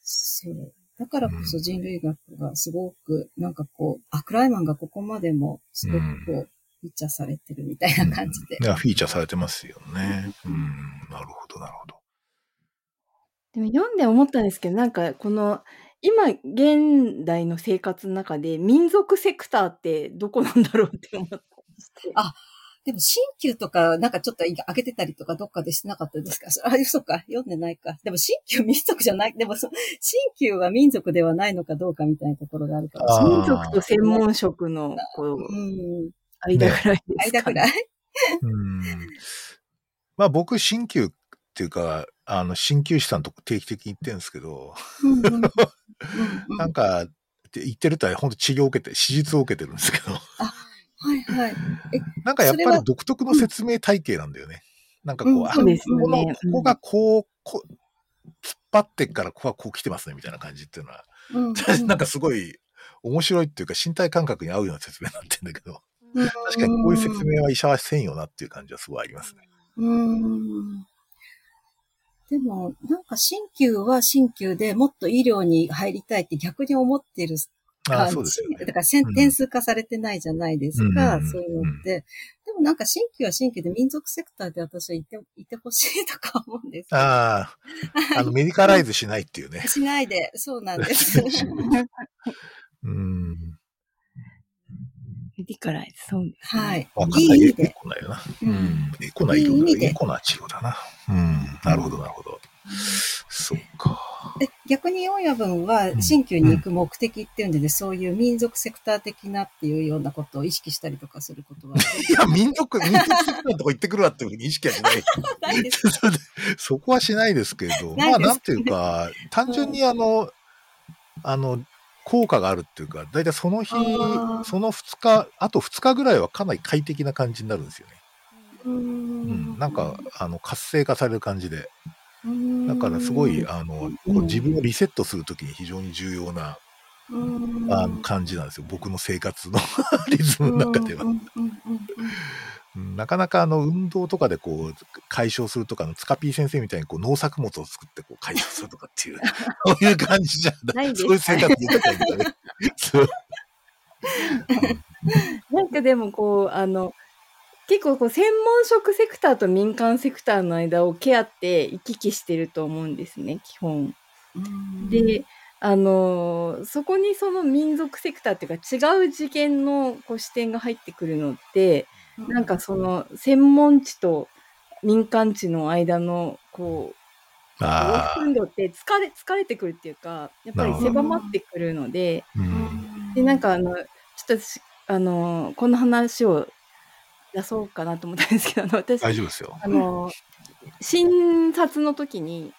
C: そう。だからこそ人類学がすごく、なんかこう、あ、クライマンがここまでもすごくこう、フィーチャーされてるみたいな感じで。
A: いや、フィーチャーされてますよね。うん。なるほど、なるほど。
B: でも読んで思ったんですけど、なんかこの、今、現代の生活の中で民族セクターってどこなんだろうって思ったりして。
C: あでも、新旧とか、なんかちょっと上げてたりとか、どっかでしてなかったですか？あ、そうか、読んでないか。でも、新旧民族じゃない、でもそ、新旧は民族ではないのかどうかみたいなところがあるかもしれない。
B: 民族と専門職の、こう、
C: うん。
B: 間ぐらいですか、
C: 間くらい
A: うん。まあ僕、鍼灸っていうか、あの、鍼灸師さんと定期的に行ってるんですけど、
C: うんうんうん
A: なんか、言ってるとは本当治療を受けて、手術を受けてるんですけど、
C: はいはい。え、
A: なんかやっぱり独特の説明体系なんだよね。なんかこう、
C: うん
A: あ
B: そうですよ
A: この、
B: ね
A: ここがこう、こう、突っ張ってっからここはこう来てますね、みたいな感じっていうのは、
C: うん
A: なんかすごい面白いっていうか身体感覚に合うような説明になってるんだけど、
C: うん
A: 確かにこういう説明は医者はせんよなっていう感じはすごいありますね。
C: うん。でも、なんか鍼灸は鍼灸でもっと医療に入りたいって逆に思ってる
A: ああ、
C: 感じ。
A: そうですよね
C: だ。から点数化されてないじゃないですか、
A: うん
C: そういうのって。でもなんか鍼灸は鍼灸で民族セクターで私はいて、いてほしいとか思うんですけど。
A: ああ、あの、メディカライズしないっていうね。
C: しないで、そうなんです。(laughs)
A: うん。
B: メディカライズ、そうです、ね。
C: はい。
A: わかんない。エ。コなよな。
C: う
A: うんん。エコな色だ
C: い
A: エコな治療だな。うん。なるほど、なるほど。そうか。
C: で逆に親分は
A: ん
C: 新旧に行く目的っていうんで、ねそういう民族セクター的なっていうようなことを意識したりとかすることは (laughs)
A: いや、民族、民族的なとこ行ってくるわっていうふうに意識はしない。
C: ないです (laughs)
A: そこはしないですけど、まあ、なんていうか、単純にあの、あの、効果があるっていうか、だいたいその日その2日、あと2日ぐらいはかなり快適な感じになるんですよね。
C: う
A: うんん。なんか、あの、活性化される感じで。だ
C: だ
A: からすごい、あの、こう
C: うん
A: 自分をリセットするときに非常に重要な、あの感じなんですよ。僕の生活の (laughs) リズムの中では。なかなかあの運動とかでこう解消するとかのツカピー先生みたいにこう農作物を作ってこう解消するとかっていう、(laughs) そういう感じじゃ
B: ないです
A: そういう生活にたいんだね。そう (laughs)
B: なんかでもこう、あの、結構こう専門職セクターと民間セクターの間をケアって行き来してると思うんですね、基本。
C: うん
B: で、あのそこにその民族セクターっていうか違う次元のこう視点が入ってくるのって、なんかその専門地と民間地の間のこう、往
A: あ
B: 復運動って疲れ、疲れてくるっていうか、やっぱり狭まってくるので、
A: あ、うん。
B: で、なんかあの、ちょっとし、あの、この話を出そうかなと思ったんですけど、あの、私、
A: 大丈夫ですよ。
B: あの、診察の時に、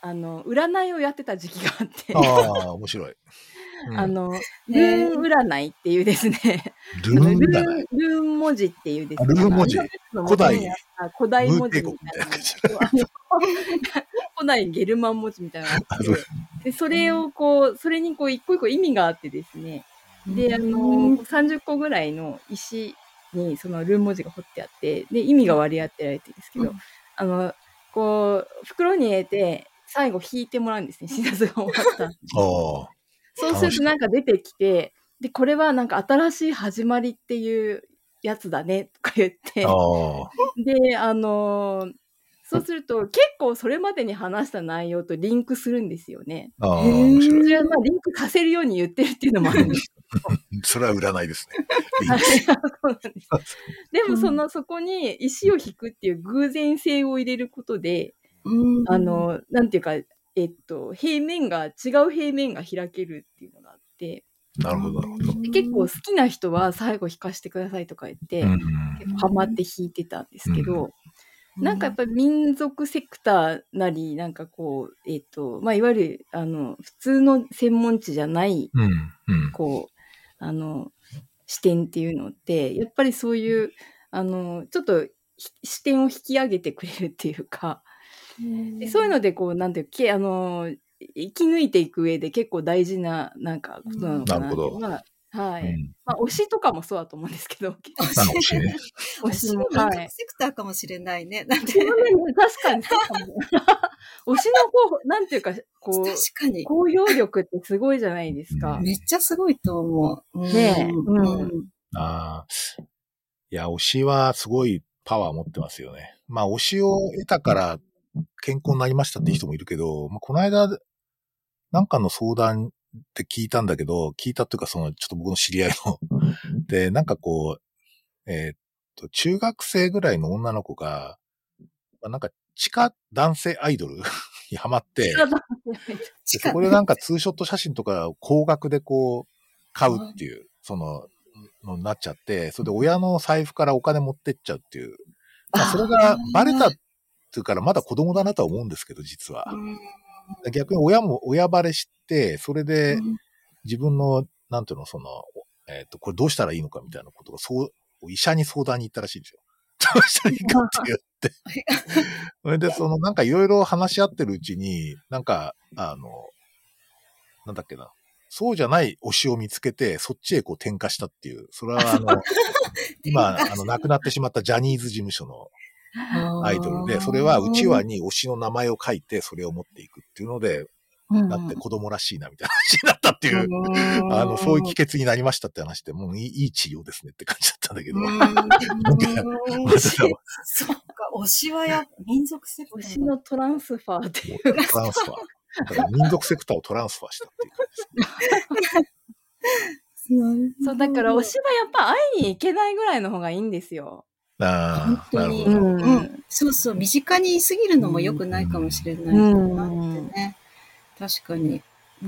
B: あの、占いをやってた時期があって、
A: ああ、面白い。うん。
B: あ、の、ル
C: へー
B: ーン占いっていうですね、
A: ルーン
B: ルーン、ルーン文字っていうです
A: あ
B: ね、
A: ルーン文字。
B: 古代。古代文字みたいな古代ゲルマン文字みたいなで、それをこう、それにこう一個一個意味があってですね、で、あの、30個ぐらいの石にそのルーン文字が彫ってあって、で、意味が割り当てられてるんですけど、
C: うん。
B: あの、こう、袋に入れて、最後引いてもらうんですね、(laughs) 診察が終わった。そうするとなんか出てきて、で、これはなんか新しい始まりっていうやつだね、とか言って。で、あのーそうすると結構それまでに話した内容とリンクするんですよね。
A: あ。
B: それはまあリンクさせるように言ってるっていうのもあるんです
A: それは占いですね。(laughs)
B: はいそうなんです。でもその、そこに石を引くっていう偶然性を入れることで、
C: うん
B: あ、の、なんていうか、えっと、平面が、違う平面が開けるっていうのがあって、
A: なるほど、なるほど。
B: で結構好きな人は最後引かしてくださいとか言って、
A: うん
B: 結構ハマって弾いてたんですけど、なんかやっぱり民族セクターなり、なんかこう、えっ、と、まあ、いわゆる、あの、普通の専門地じゃない、
A: うん。うん。
B: こう、あの、視点っていうのって、やっぱりそういう、あの、ちょっとひ視点を引き上げてくれるっていうか、でそういうので、こう、なんていうけ、あの、生き抜いていく上で結構大事な、なんか、ことなのかなっていうのが、はい。
A: うん
B: まあ、推しとかもそうだと思うんですけど。推しも、
C: 推しも民
B: はい。
C: 族セクターかもしれないね。なんて
B: 確かにそうかも。推しのこう、なんていうか、こう、
C: 確かに。
B: 高揚力ってすごいじゃないですか。
C: めっちゃすごいと思う。うん
B: ねえ
C: うん
A: ああ。いや、推しはすごいパワー持ってますよね。まあ、推しを得たから健康になりましたって人もいるけど、まあ、この間、なんかの相談って聞いたんだけど、聞いたっていうか、その、ちょっと僕の知り合いの、で、なんかこう、えーっと、中学生ぐらいの女の子が、まあ、なんか、地下男性アイドル (laughs) にハマって、でそこでなんかツーショット写真とかを高額でこう、買うっていう、その、のになっちゃって、それで親の財布からお金持ってっちゃうっていう。まあ、それがバレたっていうからまだ子供だなとは思うんですけど、実は。
C: うん
A: 逆に親も親バレして、それで
C: うん
A: 自分の、なんていうの、その、えっ、と、これどうしたらいいのかみたいなことが、そう、医者に相談に行ったらしいんですよ。(laughs) どうしたらいいかって言って。それで、その、なんかいろいろ話し合ってるうちに、なんか、あの、なんだっけな。そうじゃない推しを見つけて、そっちへこう転化したっていう。それはあの、(laughs) 今、あの、亡くなってしまったジャニーズ事務所のアイドルで、それはうちわに推しの名前を書いて、それを持っていくっていうので、だって子供らしいなみたいな話になったっていう、あの、そういう帰結になりましたって話で、もういいいい治療ですねって感じだったんだけど。
C: そっか、推しはや、民族セクター
B: 推しのトランスファーっていう。
A: トランスファー。だから民族セクターをトランスファーしたっていう感じです。(laughs)
B: そう、だから推しはやっぱ会いに行けないぐらいの方がいいんですよ。
A: ああ、
C: 本当に
A: なるほど。
B: ん
C: うん、そうそう、身近にいすぎるのも良くないかもしれないなってね。確かに。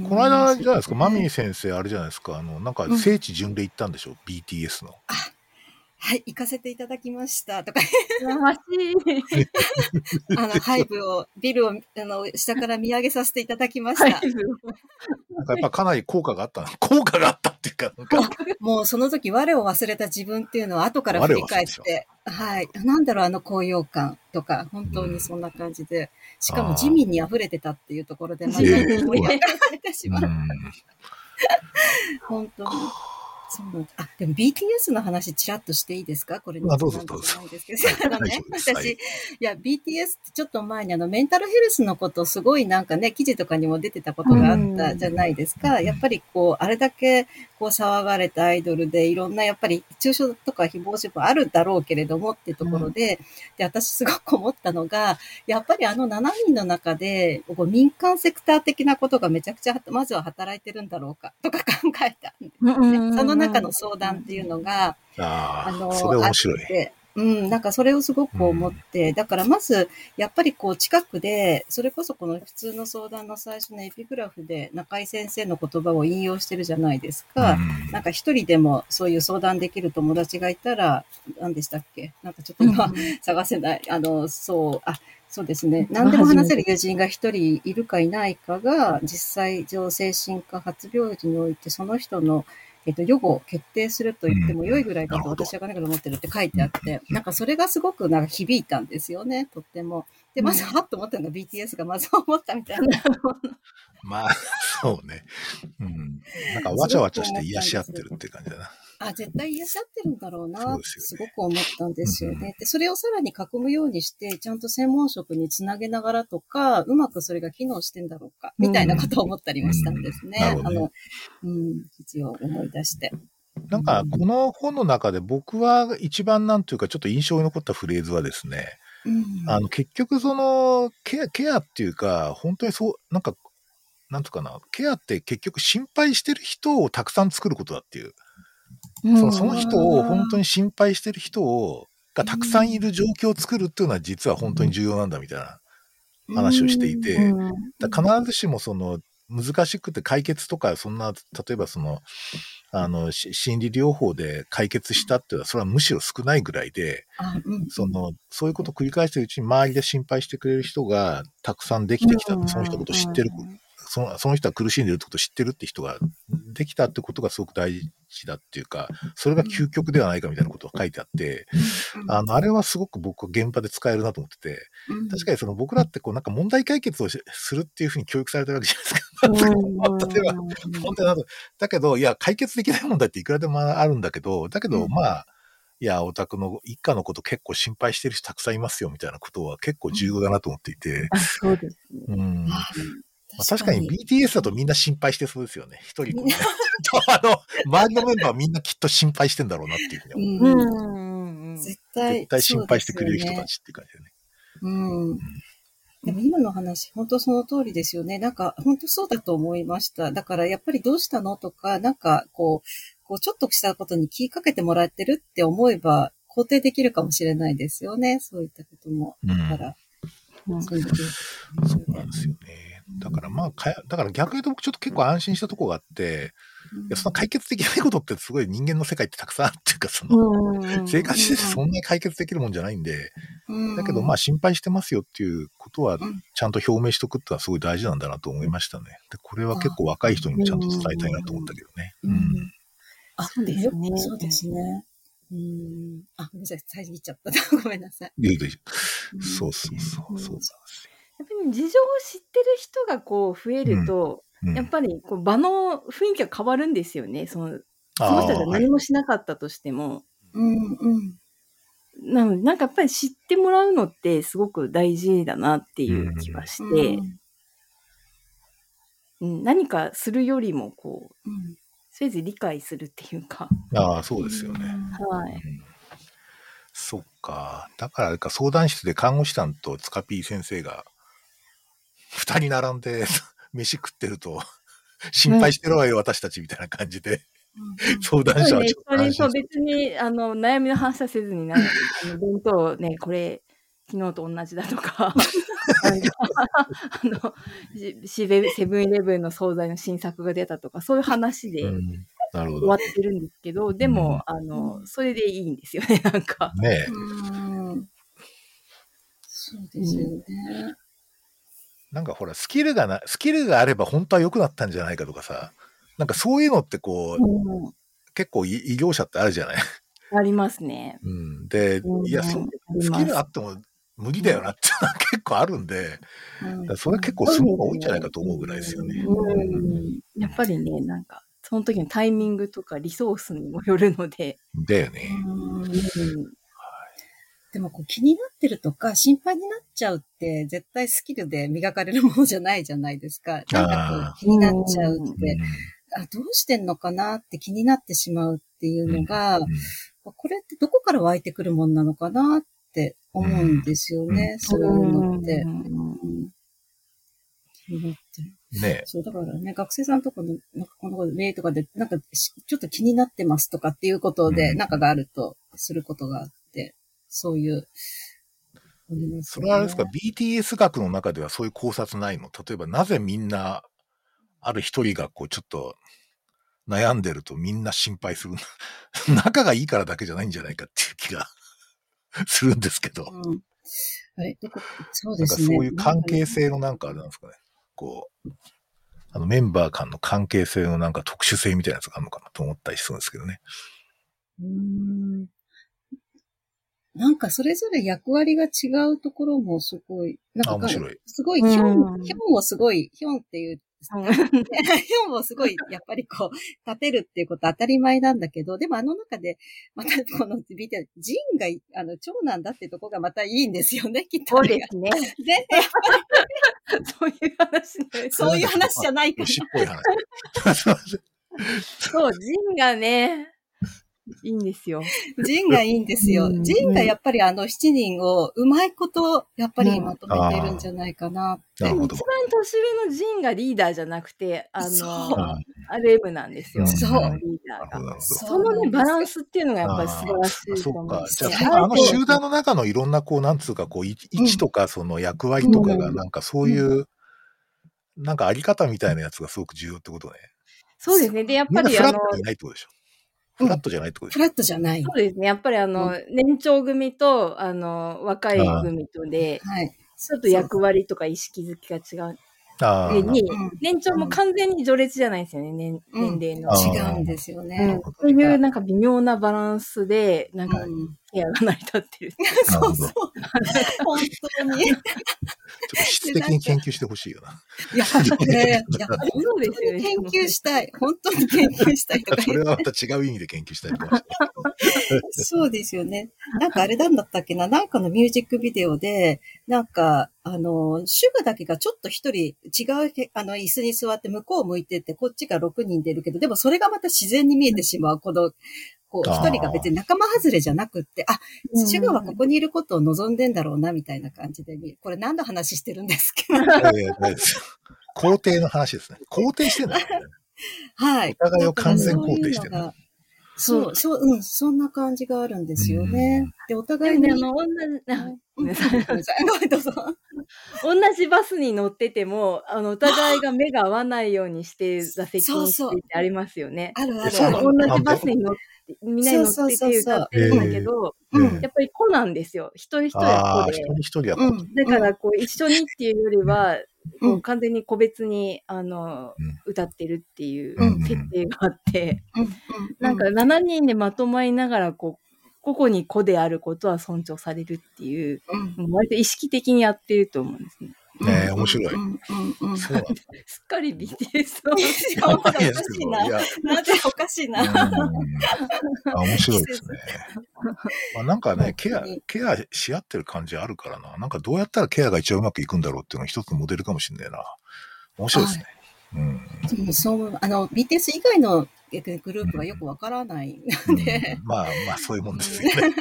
A: この間じゃないですか、マミー
C: ー。
A: 先生、あれじゃないですか、あの、なんか
C: うん
A: 聖地巡礼行ったんでしょ、?BTS の。
C: はい、行かせていただきました。とか、(laughs)
B: 羨ましい。(laughs)
C: あの、ハイブを、ビルを、あの、下から見上げさせていただきました。
B: はい。
A: なんかやっぱかなり効果があったな。(laughs) 効果があったっていうか、か、
C: もうその時我を忘れた自分っていうのを後から振り返って、はい。なんだろう、あの高揚感とか、本当にそんな感じで、しかも地味に溢れてたっていうところで、また
A: ええ
C: 盛り上がってしまう。
A: うん。
C: 本当に。そうなんだあ、でも BTS の話ちらっとしていいですか？これ
A: あどうぞど。うぞ。
C: ね
A: 大丈夫ですはい。
C: 私、いや、BTS ってちょっと前にあの、メンタルヘルスのことすごいなんかね、記事とかにも出てたことがあったじゃないですか。やっぱりこう、あれだけこう騒がれたアイドルでいろんなやっぱり中傷とか誹謗中傷あるだろうけれどもっていうところで、で、私すごく思ったのが、やっぱりあの7人の中で、こう民間セクター的なことがめちゃくちゃ、まずは働いてるんだろうかとか考えたんですね。その中の相談っていうのが、
A: あ
C: の、
A: それ面白い
C: あっ。てうん、なんかそれをすごく思って、だからまず、やっぱりこう近くで、それこそこの普通の相談の最初のエピグラフで中井先生の言葉を引用してるじゃないですか。
A: うん
C: なんか一人でもそういう相談できる友達がいたら、何でしたっけ？なんかちょっと今探せない。あの、そう、あ、そうですね。何でも話せる友人が一人いるかいないかが、実際上精神科発病時においてその人のえっと、予後を決定すると言っても良いぐらいだと私は金が思ってるって書いてあって、なんかそれがすごくなんか響いたんですよね、とっても。で、まず、はっと思ったのが BTS がまず思ったみたいな。(laughs)
A: まあ、そうね。うん。なんかわちゃわちゃして癒し合ってるって感じだな。
C: あ、絶対癒し合ってるんだろうな、
A: す
C: ごく思ったんですよ
A: うん
C: ね。で、それをさらに囲むようにして、ちゃんと専門職につなげながらとか、うまくそれが機能してんだろうか、みたいなことを思ったりもしたんですね。
A: うんなるほどね
C: あの、うん、必要を思い出して。
A: なんか、この本の中で僕は一番なんていうか、ちょっと印象に残ったフレーズはですね、
C: うん
A: あの、結局その、ケア、ケアっていうか、本当にそう、なんか、なんとかな、ケアって結局心配してる人をたくさん作ることだっていう。そのその人を本当に心配してる人を、がたくさんいる状況を作るっていうのは実は本当に重要なんだみたいな話をしていて、必ずしもその難しくて解決とか、そんな、例えばその、あの、し心理療法で解決したっていうのは、それはむしろ少ないぐらいで、
C: あうん。
A: その、そういうことを繰り返してるうちに周りで心配してくれる人がたくさんできてきたって、その人のことを知ってる、そのその人は苦しんでるってことを知ってるって人ができたってことがすごく大事だっていうか、それが究極ではないかみたいなことが書いてあって、あの、あれはすごく僕は現場で使えるなと思ってて、
C: うん。
A: 確かにその僕らってこうなんか問題解決をしするっていうふうに教育されてるわけじゃないですか。(laughs) 例えば、本当になるだけど、いや、解決できない問題っていくらでもあるんだけど、だけど、
C: うん。
A: まあ、いや、お宅の一家のこと結構心配してる人たくさんいますよ、みたいなことは結構重要だなと思っていて、
B: あ、そうですね。
A: うん。ま
C: あ
A: あ、確かに BTS だとみんな心配してそうですよね。一人こうね。(laughs) あの、周りのメンバーはみんなきっと心配してんだろうなっていうふうに思う。
C: うん
B: うん。
C: 絶対
A: 絶対心配してくれる人たちっていう感じでね。
C: うん。でも今の話、本当その通りですよね。なんか、本当そうだと思いました。だからやっぱりどうしたのとか、なんか、こう、こう、ちょっとしたことに気かけてもらってるって思えば、肯定できるかもしれないですよね。そういったことも。
A: うん
C: だから、
B: うん
C: そう
A: そうなんですよね。だからまあ、かやだから逆に言うと僕ちょっと結構安心したとこがあって、いや、その解決できないことってすごい人間の世界ってたくさんあるっていうか、その、生活しててそんなに解決できるもんじゃないんで、だけどまあ心配してますよっていうことは
C: うん
A: ちゃんと表明しとくってのはすごい大事なんだなと思いましたね。で、これは結構若い人にもちゃんと伝えたいなと思ったけどね。
C: う
A: うんん。
C: あ、
B: そうですね
C: よそうですね。うん。あ、ごめんなさい。遮っちゃった。(laughs) ごめんなさい。
A: そうそうそう。
C: うん
A: そう
B: やっぱり事情を知ってる人がこう増えると、
A: うん
B: やっぱりこう場の雰囲気が変わるんですよね。そのその人が何もしなかったとしても。
C: うん、うん。
B: なので、なんかやっぱり知ってもらうのってすごく大事だなっていう気がして、うん何かするよりもこう、
C: うん
B: とりあえず理解するっていうか。
A: ああ、そうですよね。
B: はい。
A: うんそっか。だからか、相談室で看護師さんと塚 P 先生が、二人並んで (laughs) 飯食ってると、心配してるわよ、私たちみたいな感じで、相談者はちょっ、と
B: 別にあの悩みの話はせずにな弁当ねこれ昨日と同じだとか (laughs) あのセブンイレブンの惣菜の新作が出たとかそういう話で終
A: うん、なるほ
B: わ
A: ど。
B: ってるんですけど、でも、あのそれでいいんですよねなんか。
A: ねえ。
C: うんそうですよね。
A: なんかほら、スキルがな、スキルがあれば本当は良くなったんじゃないかとかさ、なんかそういうのってこう、
B: うん
A: 結構い医療者ってあるじゃない？
B: ありますね。
A: うん。で、いや、そスキルあっても無理だよなっていうのは結構あるんで、
C: うん
A: それ結構すごい多いんじゃないかと思うぐらいですよね。
B: うんやっぱりねなんかその時のタイミングとかリソースにもよるので、
A: だよね。
C: うん
B: うん
C: でもこう気になってるとか心配になっちゃうって絶対スキルで磨かれるものじゃないじゃないですか。なんかこう気になっちゃうっ
B: うん。
C: て、あ、どうしてんのかなって気になってしまうっていうのが、
A: うん
C: これってどこから湧いてくるもんなのかなって思うんですよね、
A: うん。
C: そういうのって。気になって。る
A: ね
C: そう、だからね、学生さんとかの、なんかこのメールとかで、なんかしちょっと気になってますとかっていうことで、
A: うん。
C: なんかがあると、することがあって、そういう。
A: それはあれですか、BTS 学の中ではそういう考察ないの？例えばなぜみんな、ある一人がこうちょっと悩んでるとみんな心配する？(laughs) 仲がいいからだけじゃないんじゃないかっていう気が (laughs) するんですけど。
C: うん。あれ？そう
A: なんか
C: ですね。
A: そういう関係性のなんかあれなんですかね？こう、あのメンバー間の関係性のなんか特殊性みたいなやつがあるのかなと思ったりするんですけどね。
C: うーんなんかそれぞれ役割が違うところもすごい、なんか
A: あ面白い
C: すごい、ヒョン、
B: うん
C: ヒョンをすごい、ヒョンっていう、ヒョンをすごい、やっぱりこう、立てるっていうこと当たり前なんだけど、でもあの中で、またこのビデオ、ジンが、あの、長男だってところがまたいいんですよね、きっと。
B: そうですね。
C: ね。(laughs)
B: そういう話。
C: そういう話じゃないから。
A: 牛っぽい話。(laughs)
B: そう、ジンがね、いいんですよ。
C: ジンがいいんですよ
B: う。ん
C: ジンがやっぱりあの7人をうまいこと、やっぱりまとめてるんじゃないかなって。
A: なるほど
B: 一番年上のジンがリーダーじゃなくて、あ
C: そう
B: の、アレムなんですよ。
C: そう
B: リーダーが。そのね、バランスっていうのがやっぱり素晴らしいと
A: そうか
B: 思うんで。すよ。
A: じゃあ、あの集団の中のいろんな、こう、なんつうか、こう、い位置とか、その役割とかが、なんかそういう、なんかあり方みたいなやつがすごく重要ってことね。
B: そうですね。で、やっ
A: み
B: ぱりあの、
A: んなフラットじゃないってことでしょ。フラットじゃないってことでしょ？
C: フラットじゃない。
B: そうですね。やっぱりあの、年長組と、あの、若い組とで、
C: はい。
B: ちょっと役割とか意識づきが違う。
A: あ
B: に
C: うん、
B: 年長も完全に序列じゃないですよね、年
C: うん
B: 年齢の。
A: あ
C: 違うんですよ
B: う
C: ね
B: ん。そういうなんか微妙なバランスで、なんか
C: うん
B: ケアが成り立ってる。
C: そうそう。本当に。(laughs)
A: ちょっと質的に研究してほしいよな。
C: いや、ね、いや、本
B: そうですよ
C: 研究したい。本当に研究したいとか
A: それはまた違う意味で研究したいと思います。(laughs)
C: そうですよね。なんかあれなんだったっけな？なんかのミュージックビデオで、なんか、あの、シュガだけがちょっと一人違うへ、あの、椅子に座って向こう向いてて、こっちが6人出るけど、でもそれがまた自然に見えてしまう。この、こう、一人が別に仲間外れじゃなくって、あ、
B: うん
C: シュガはここにいることを望んでんだろうな、みたいな感じで。これ何の話してるんですか？
A: いやいやないですよ肯定の話ですね。肯定してんだよね。(laughs)
C: はい。
A: お互いを完全肯定してる
C: ないそう、そう、うん、そんな感じがあるんですよね。で、お
B: で
C: 互いに、
B: もね、あの、同じ、
C: どうぞ。
B: 同じバスに乗ってても、あの、お互いが目が合わないようにして座席にしてってありますよね。
C: あるある
A: そうな
C: ある。
B: 同じバスに乗って、みんなに乗ってて歌ってるんだけど、
C: うん
B: やっぱり子なんですよ。一人一人
A: ああ、
B: は子で
A: 一。人一人う
C: ん。
B: だから、こう、一緒にっていうよりは、
C: うん。
B: こう完全に個別に、あの、
A: うん。
B: 歌ってるっていう
A: うん
B: 設定があって。なんか7人でまとまりながら、こう、個々に子であることは尊重されるっていう、
C: うん、
B: もう割と意識的にやってると思うんですね。
A: ねえ面白い
C: うん、うん、うん。
A: そう。
B: すっかり BTS を。(laughs)
C: いやおかしい
A: い
C: な。
A: や、
C: なぜおかしいな。
A: うんあ面白いですね。(laughs) まあ、なんかね、ケアケアし合ってる感じあるからな。なんかどうやったらケアが一番うまくいくんだろうっていうのが一つのモデルかもしれないな。面白いですね。うん。
C: そう、あの、BTS 以外のグループはよくわからないので、
A: まあまあ、そういうもんですよね。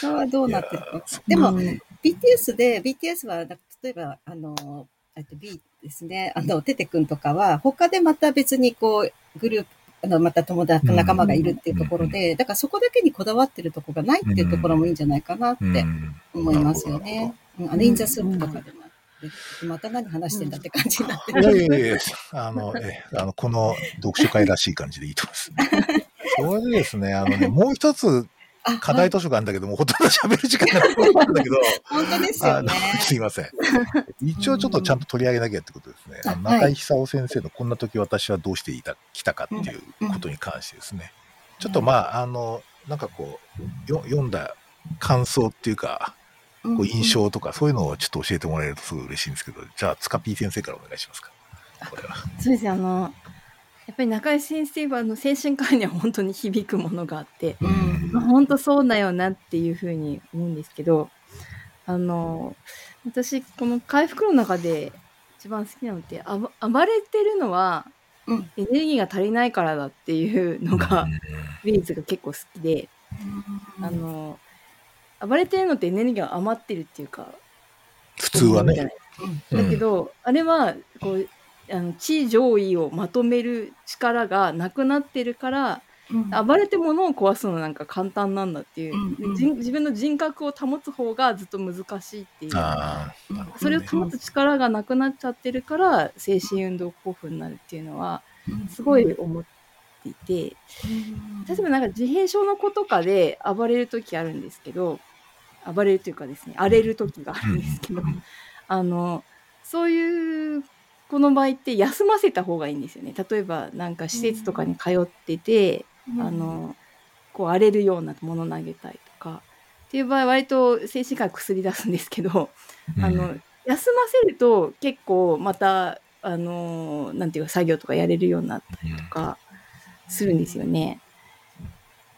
C: 他はどうなってるか。でも、
B: うん
C: BTS で、BTS は、例えば、あの、えっと B ですね、あの、テテ君とかは、他でまた別にこう、グループ、あの、また友達、
A: うん
C: 仲間がいるっていうところで、だからそこだけにこだわってるとこがないっていうところもいいんじゃないかなって
A: うん。
C: 思いますよね。うんあの、インザスープとかでも。また何話してんだって感じになって
A: いや
C: る。
A: いやいや、あの、え、あの、この読書会らしい感じでいいと思います。(laughs) それでですね、あのね、もう一つ
C: あ
A: 課題図書があるんだけども、ほとんど喋る時間がなかったんだけど、
C: 本当ですよね。
A: すいません。(laughs) 一応ちょっとちゃんと取り上げなきゃってことですね。あの
C: はい
A: 中井久夫先生のこんな時私はどうしていた、来たかっていうことに関してですね。ちょっとまあ、あの、なんかこう、よ読んだ感想っていうか、
C: うん
A: こう印象とかそういうのをちょっと教えてもらえるとすごい嬉しいんですけど、じゃあ、塚 P 先生からお願いしますか。これは。
B: そうですね、あの、やっぱり中井先生は、あの、精神科医には本当に響くものがあって、
C: うん。
B: まあ、本当そうだよなっていうふうに思うんですけど、あの、私、この回復の中で一番好きなのって、暴れてるのは
C: うん。
B: エネルギーが足りないからだっていうのが、ビーズが結構好きで、あの、暴れてるのってエネルギーが余ってるっていうか、
A: 普通はね。
B: だけど、あれはこうあの地上位をまとめる力がなくなってるから
C: うん。
B: 暴れて物を壊すのなんか簡単なんだっていう、
C: うんうん。
B: 自分の人格を保つ方がずっと難しいっていう。
A: ね。
B: それを保つ力がなくなっちゃってるから精神運動興奮になるっていうのはすごい思っていて。例えばなんか自閉症の子とかで暴れる時あるんですけど暴れるというかですね荒れる時があるんですけど、あのそういう子の場合って休ませた方がいいんですよね。例えばなんか施設とかに通ってて、あのこう荒れるようなもの投げたりとか。っていう場合割と精神科薬出すんですけど、あの休ませると結構またあのなんていうか作業とかやれるようになったりとかするんですよね。うん、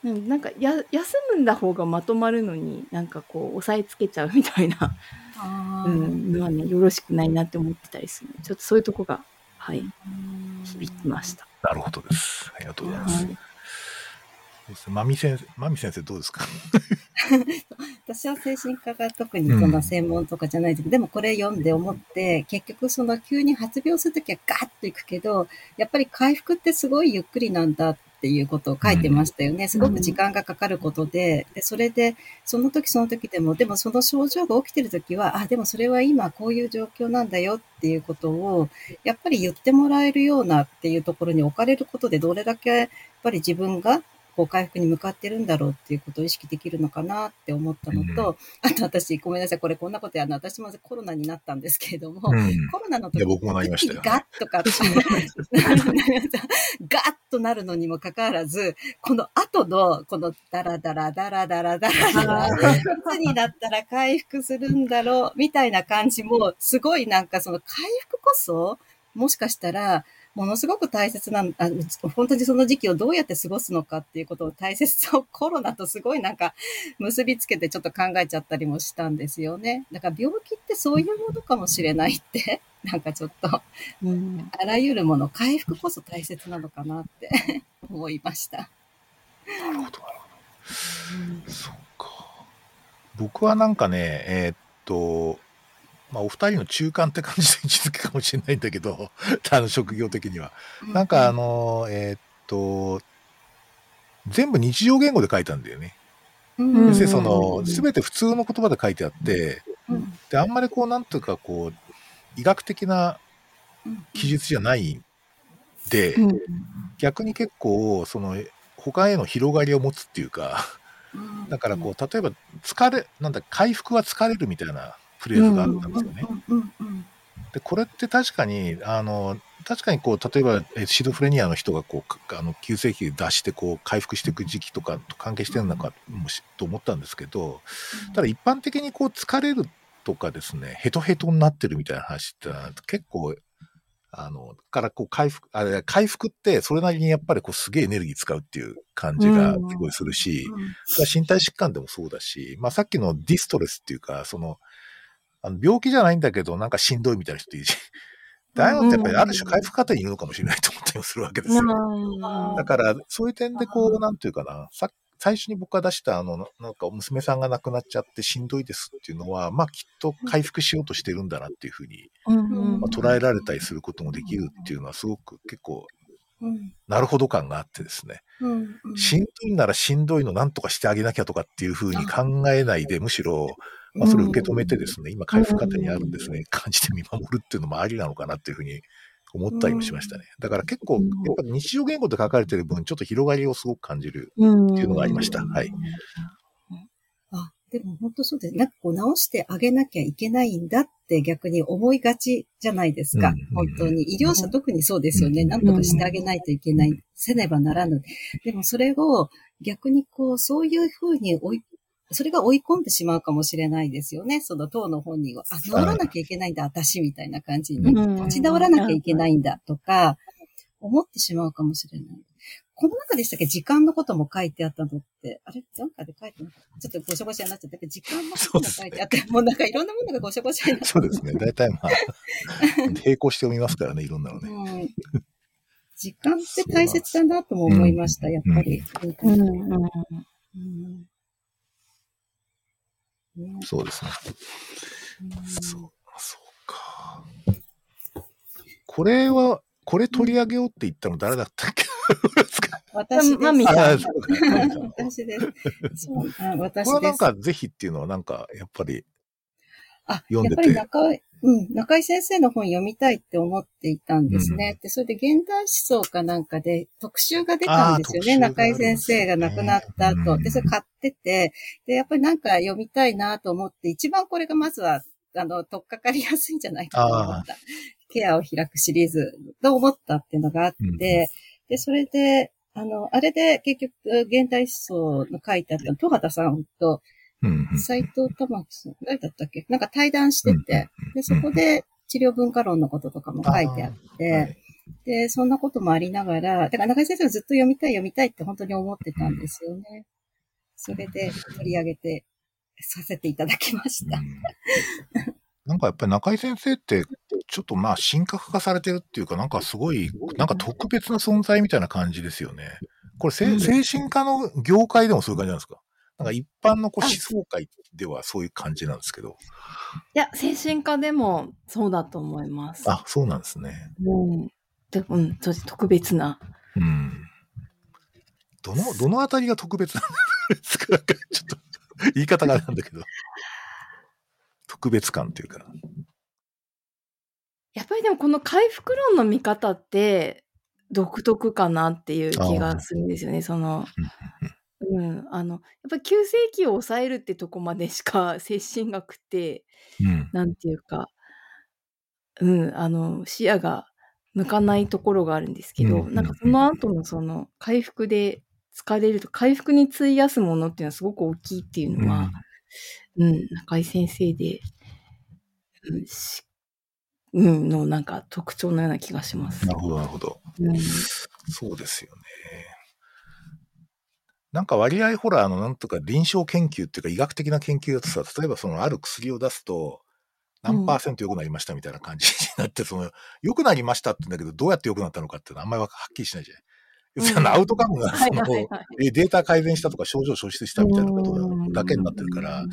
B: なんかや休むんだ方がまとまるのになんかこう押さえつけちゃうみたいな、うん、のはねよろしくないなって思ってたりする。ちょっとそういうとこがはい。響きました。
A: なるほどです。ありがとうございます。はい。まみ先生、まみ先生どうですか？(laughs)
C: 私は精神科が特にこの専門とかじゃないけど、うん、でもこれ読んで思って、結局その急に発病するときはガーッといくけど、やっぱり回復ってすごいゆっくりなんだっていうことを書いてましたよね。すごく時間がかかることで、でそれで、その時その時でも、でもその症状が起きてる時は、あ、でもそれは今こういう状況なんだよっていうことを、やっぱり言ってもらえるようなっていうところに置かれることで、どれだけやっぱり自分がこう回復に向かってるんだろうっていうことを意識できるのかなって思ったのと、うん、あと私、ごめんなさい、これこんなことやるの、私もコロナになったんですけれども、うん、コロナの時
A: 僕もなりましたよ、
C: ガッとか、ガッとなるのにもかかわらず、この後の、このダラダラダラダラダラダラ、いつになったら回復するんだろう、みたいな感じも、すごいなんかその回復こそ、もしかしたら、ものすごく大切な、あ本当にその時期をどうやって過ごすのかっていうことを大切さを (laughs) コロナとすごいなんか結びつけてちょっと考えちゃったりもしたんですよね。だから病気ってそういうものかもしれないって、(laughs) なんかちょっと、うん、あらゆるもの、回復こそ大切なのかなって (laughs) 思いました。
A: なるほど、なるほど。そうか。僕はなんかね、えー、っと、まあ、お二人の中間って感じで位置づけかもしれないんだけど、(laughs) あの職業的には。なんかあの、えー、っと、全部日常言語で書いたんだよね。要するにその、すべて普通の言葉で書いてあって、で、あんまりこう、なんというかこう、医学的な記述じゃないんで、逆に結構、その、他への広がりを持つっていうか、だからこう、例えば、疲れ、なんだ、回復は疲れるみたいなフレーズがあったんですよね。でこれって確かにあの確かにこう例えばシドフレニアの人がこうあの急性期出してこう回復していく時期とかと関係してるのかもしと思ったんですけどただ一般的にこう疲れるとかですねヘトヘトになってるみたいな話って結構あのからこう回復あれ回復ってそれなりにやっぱりこうすげえエネルギー使うっていう感じがすごいするし、身体疾患でもそうだし、まあ、さっきのディストレスっていうかそのあの病気じゃないんだけど、なんかしんどいみたいな人いるし、ああいうのってやっぱりある種回復過程にいるのかもしれないと思ったりもするわけですよ。だから、そういう点でこう、なんていうかな、さ最初に僕が出したあの、なんか娘さんが亡くなっちゃってしんどいですっていうのは、まあきっと回復しようとしてるんだなっていうふうに、まあ、捉えられたりすることもできるっていうのはすごく結構、なるほど感があってですね、しんどいならしんどいのなんとかしてあげなきゃとかっていうふうに考えないで、むしろ、まあ、それを受け止めてですね、今回復過程にあるんですね、感じて見守るっていうのもありなのかなっていうふうに思ったりもしましたね。だから結構、やっぱり日常言語で書かれてる分、ちょっと広がりをすごく感じるっていうのがありました。はい。
C: あ、でも本当そうです。なんかこう直してあげなきゃいけないんだって逆に思いがちじゃないですか。本当に。医療者特にそうですよね。なんとかしてあげないといけない。せねばならぬ。でもそれを逆にこう、そういうふうに追いそれが追い込んでしまうかもしれないですよね。その当の本人は、あ、治らなきゃいけないんだ、私みたいな感じに。立ち直らなきゃいけないんだとか、思ってしまうかもしれない。この中でしたっけ？時間のことも書いてあったのって、あれ？なんかで書いてなかった？ちょっとごしゃごしゃになっちゃったけど、時間のことも書いてあって、もうなんかいろんなものがごしゃごしゃになって。
A: そうですね。大体まあ、(laughs) 並行して読みますからね、いろんなのね。うん。
C: 時間って大切だなとも思いました、やっぱり。うん。うん
A: そうですね。そう、そうか。これは、これ取り上げようって言ったの誰だったっけ？
C: 私です。マミさん。私です。
A: そう、私これはなんかぜひっていうのはなんか、やっぱり、
C: あ、読んでて。やっぱりうん、中井先生の本読みたいって思っていたんですね。うん、で、それで現代思想かなんかで特集が出たんですよね。中井先生が亡くなった後。で、それ買ってて、で、やっぱりなんか読みたいなと思って、一番これがまずは、あの、とっかかりやすいんじゃないかと思った。ケアを開くシリーズと思ったっていうのがあって、うん、で、それで、あの、あれで結局、現代思想の書いてあった戸畑さんと、斎藤玉木さん、誰だったっけ？なんか対談してて、で、そこで治療文化論のこととかも書いてあって、で、そんなこともありながら、だから中井先生はずっと読みたい読みたいって本当に思ってたんですよね。それで取り上げてさせていただきました。
A: なんかやっぱり中井先生って、ちょっとまあ神格化されてるっていうか、なんかすごい、なんか特別な存在みたいな感じですよね。これ、精神科の業界でもそういう感じなんですか？なんか一般のこう思想界ではそういう感じなんですけど。
B: いや、精神科でもそうだと思います。
A: あ、そうなんですね。
B: うん。でうん、特別な。
A: うん。どの、どのあたりが特別なんですか？(laughs) ちょっと、言い方があれなんだけど。特別感っていうか。
B: やっぱりでもこの回復論の見方って独特かなっていう気がするんですよね。その、うん、あの、やっぱ急性期を抑えるってとこまでしか (laughs) 精神学って、うん、なんていうか、うん、あの、視野が向かないところがあるんですけど、うん、なんかその後のその回復で疲れると、回復に費やすものっていうのはすごく大きいっていうのは、うん、中井先生で、うん、うん、のなんか特徴のような気がします。
A: なるほど、なるほど。うん、そうですよね。なんか割合ほら、あの、なんとか臨床研究っていうか医学的な研究だとさ、例えばそのある薬を出すと、何パーセント良くなりましたみたいな感じになって、その、良くなりましたって言うんだけど、どうやって良くなったのかっていうのはあんまりはっきりしないじゃない。要するにアウトカムが、(laughs) その、データ改善したとか症状消失したみたいなことだけになってるから、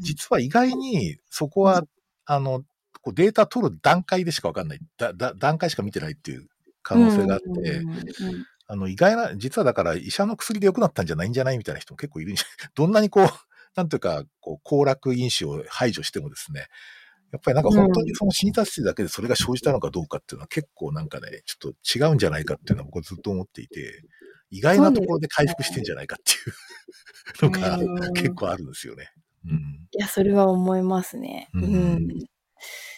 A: 実は意外にそこは、あの、こうデータ取る段階でしかわかんない。だだ、段階しか見てないっていう可能性があって、あの、意外な、実はだから医者の薬で良くなったんじゃないんじゃないみたいな人も結構いるんじゃない。(laughs) どんなにこう、なんというか、こう、行楽因子を排除してもですね、やっぱりなんか本当にその死に達成だけでそれが生じたのかどうかっていうのは結構なんかね、ちょっと違うんじゃないかっていうのは僕はずっと思っていて、意外なところで回復してんじゃないかっていう (laughs) のが結構あるんですよね。
B: うん、いや、それは思いますね。うん。うん、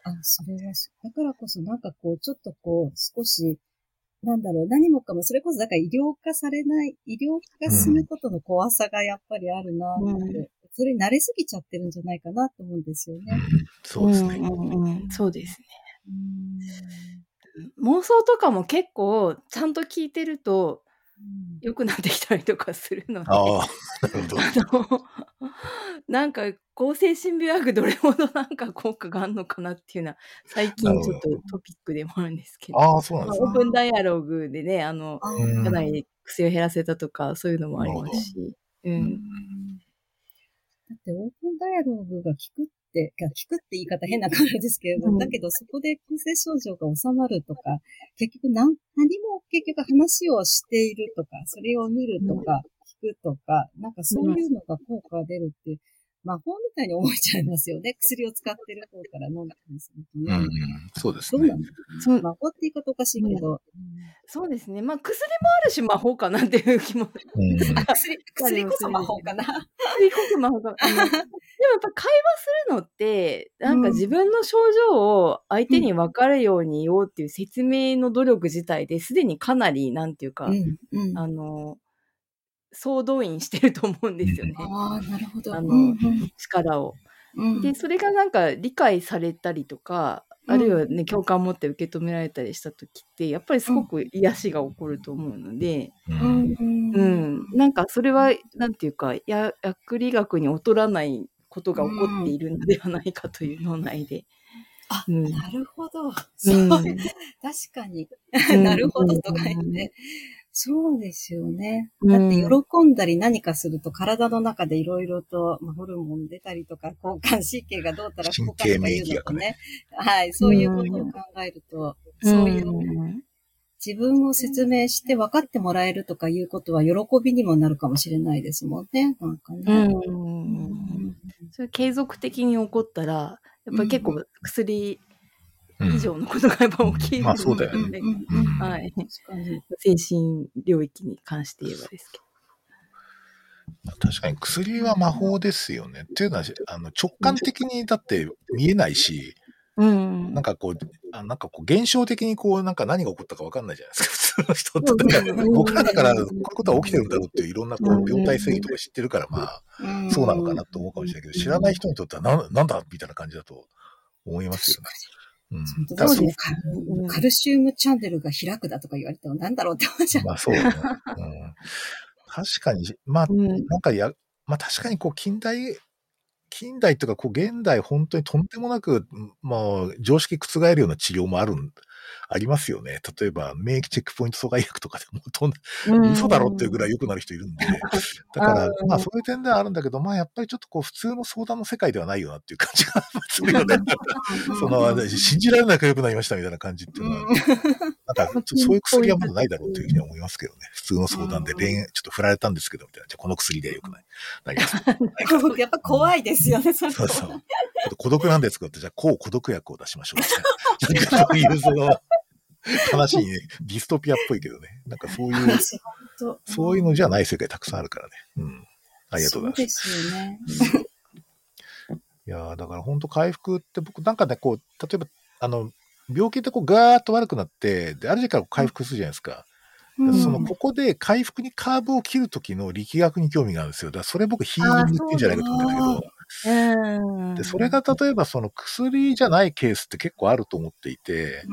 C: あ、それは、だからこそなんかこう、ちょっとこう、少し、なんだろう、何もかも、それこそだから医療化されない、医療化が進むことの怖さがやっぱりあるなって、うん、それに慣れすぎちゃってるんじゃないかなと思うんですよね。うん、
A: そうですね。
B: うんうん、そうですね。妄想とかも結構ちゃんと聞いてると良くなってきたりとかするので、あのなんか抗精神病薬どれほどなんか効果があるのかなっていうのは最近ちょっとトピックでもあるんですけど、
A: あそうなんです
B: ね、オープンダイアログでね、あの、かなり薬を減らせたとかそういうのもありますし、うん。
C: だってオープンダイアログが効くって、効くって言い方変な感じですけれど、うん、だけどそこで空性症状が収まるとか、結局何何も結局話をしているとか、それを見るとか、聞くとか、なんかそういうのが効果が出るって、魔法みたいに思えちゃいますよね。(laughs) 薬を使ってる方から飲んだりするとね。うん、
A: そうですね。
C: そうなん魔法って言い方おかしいけど。うん、
B: そうですね。まあ薬もあるし魔法かなっていう気も。うん、(laughs)
C: 薬、薬こそ魔法かな。薬こ
B: そ魔法かな。(laughs) でもやっぱ会話するのって、なんか自分の症状を相手に分かるように言おうっていう説明の努力自体ですでにかなり、なんていうか、あの、総動員してると思うんですよね。
C: ああ、なるほど。
B: あの、うんうん、力を。で、それがなんか理解されたりとか、あるいはね、共感を持って受け止められたりした時って、やっぱりすごく癒しが起こると思うので、うん、うん、なんかそれは、なんていうか、や薬理学に劣らないことが起こっているのではないかという脳内で。
C: あ、うん、なるほど。そう、確かに。(laughs) なるほどとか言って。そうですよね。だって喜んだり何かすると体の中でいろいろと、まあ、ホルモン出たりとか、交感神経がどうたら (laughs)
A: こうかとか
C: いうのとね。はい、そういうことを考えると、そういう自分を説明して分かってもらえるとかいうことは喜びにもなるかもしれないですもんね。なんかね。うん。
B: それ継続的に起こったら、やっぱり結構薬以上のことがやっぱ起きる、
A: まあそうだよね。
B: はい。精神領域に関して言えばですけど。
A: 確かに薬は魔法ですよね。っていうのは、あの直感的にだって見えないし、
B: うん。
A: なんかこう、あなんかこう、現象的にこう、なんか何が起こったかわかんないじゃないですか、(laughs) 普通の人って。だから僕らだから、こういうことは起きてるんだろうっていういろんなこう、病態正義とか知ってるから、まあ、そうなのかなと思うかもしれないけど、知らない人にとってはな、なんだみたいな感じだと思いますよね。うん。
C: カカルシウムチャンネルが開くだとか言われてもなんだろうって思っちゃう。
A: まあそうだね。うん。確かに、まあ、
B: うん。
A: なんかや、まあ確かにこう近代、近代とかこう現代本当にとんでもなく、まあ常識覆るような治療もあるん、ありますよね。例えば免疫チェックポイント阻害薬とかでもとん
B: うん
A: 嘘だろっていうぐらい良くなる人いるんで。だから
B: う、ん
A: まあそういう点ではあるんだけど、まあやっぱりちょっとこう普通の相談の世界ではないよなっていう感じが (laughs) するよね。その、信じられなく良くなりましたみたいな感じっていうのは、なんか、そういう薬はまだないだろうというふうには思いますけどね。普通の相談で恋愛、ちょっと振られたんですけど、みたいな。じゃあこの薬で良くない。なります。(laughs)
C: やっぱ怖いですよね、それ
A: そうそう。孤独なんですけどって、じゃあ抗孤独薬を出しましょう。(laughs) そういう、その、(laughs) 悲しいね、ディストピアっぽいけどね。なんかそういう、そういうのじゃない世界たくさんあるからね。うん。ありがとうございます。
C: そうですよね。
A: いやーだから本当回復って僕なんかね、こう、例えば、あの、病気ってこうガーッと悪くなって、で、ある時から回復するじゃないですか。
C: うん
A: その、ここで回復にカーブを切る時の力学に興味があるんですよ。だからそれ僕ヒーリングって言うんじゃないかと思うんだけど、
B: うん。
A: で、それが例えばその薬じゃないケースって結構あると思っていて、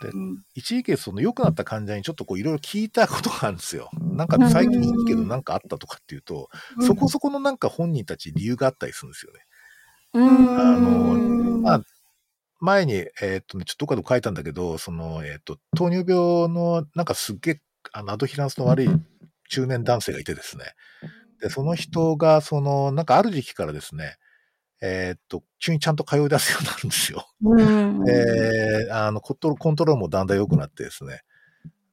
A: で
C: うん
A: 一時期その良くなった患者にちょっとこういろいろ聞いたことがあるんですよ。なんか最近いいけどなんかあったとかっていうと、そこそこのなんか本人たち理由があったりするんですよね。
B: うん。
A: あの
C: うん
A: まあ、前に、えーっとね、ちょっとどっかで書いたんだけど、その、えーっと、糖尿病の、なんかすっげえ、あの、アドヒランスの悪い中年男性がいてですね。で、その人が、その、なんかある時期からですね、えーっと、急にちゃんと通い出すようになるんですよ。
B: うん。
A: で、あの、コントロコントロールもだんだん良くなってですね。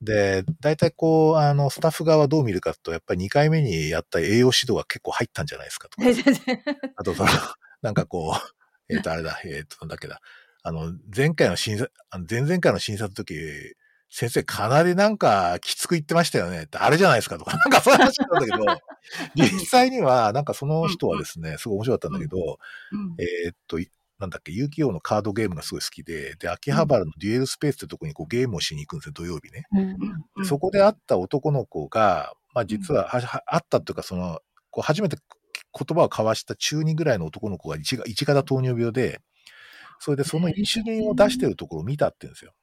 A: で、大体こう、あの、スタッフ側はどう見るかと、やっぱり2回目にやった栄養指導が結構入ったんじゃないですかとか。(laughs) あとその、なんかこう、えっ、と、あれだ、えっ、と、なんだっけだ。あの、前回の審査、あの前々回の審査の時、先生かなりなんかきつく言ってましたよねって、あれじゃないですかとか、(laughs) なんかそういう話なんだけど、(laughs) 実際には、なんかその人はですね、すごい面白かったんだけど、
C: うん。
A: えっと、いなんだっけ、遊戯王のカードゲームがすごい好きで、で、秋葉原のデュエルスペースってとこにこうゲームをしに行くんですよ、土曜日ね。
C: うん
A: そこで会った男の子が、まあ実は、はは会ったっていうか、その、こう初めて言葉を交わした中2ぐらいの男の子が一が一型糖尿病で、それでそのインシュリンを出してるところを見たって言うんですよ。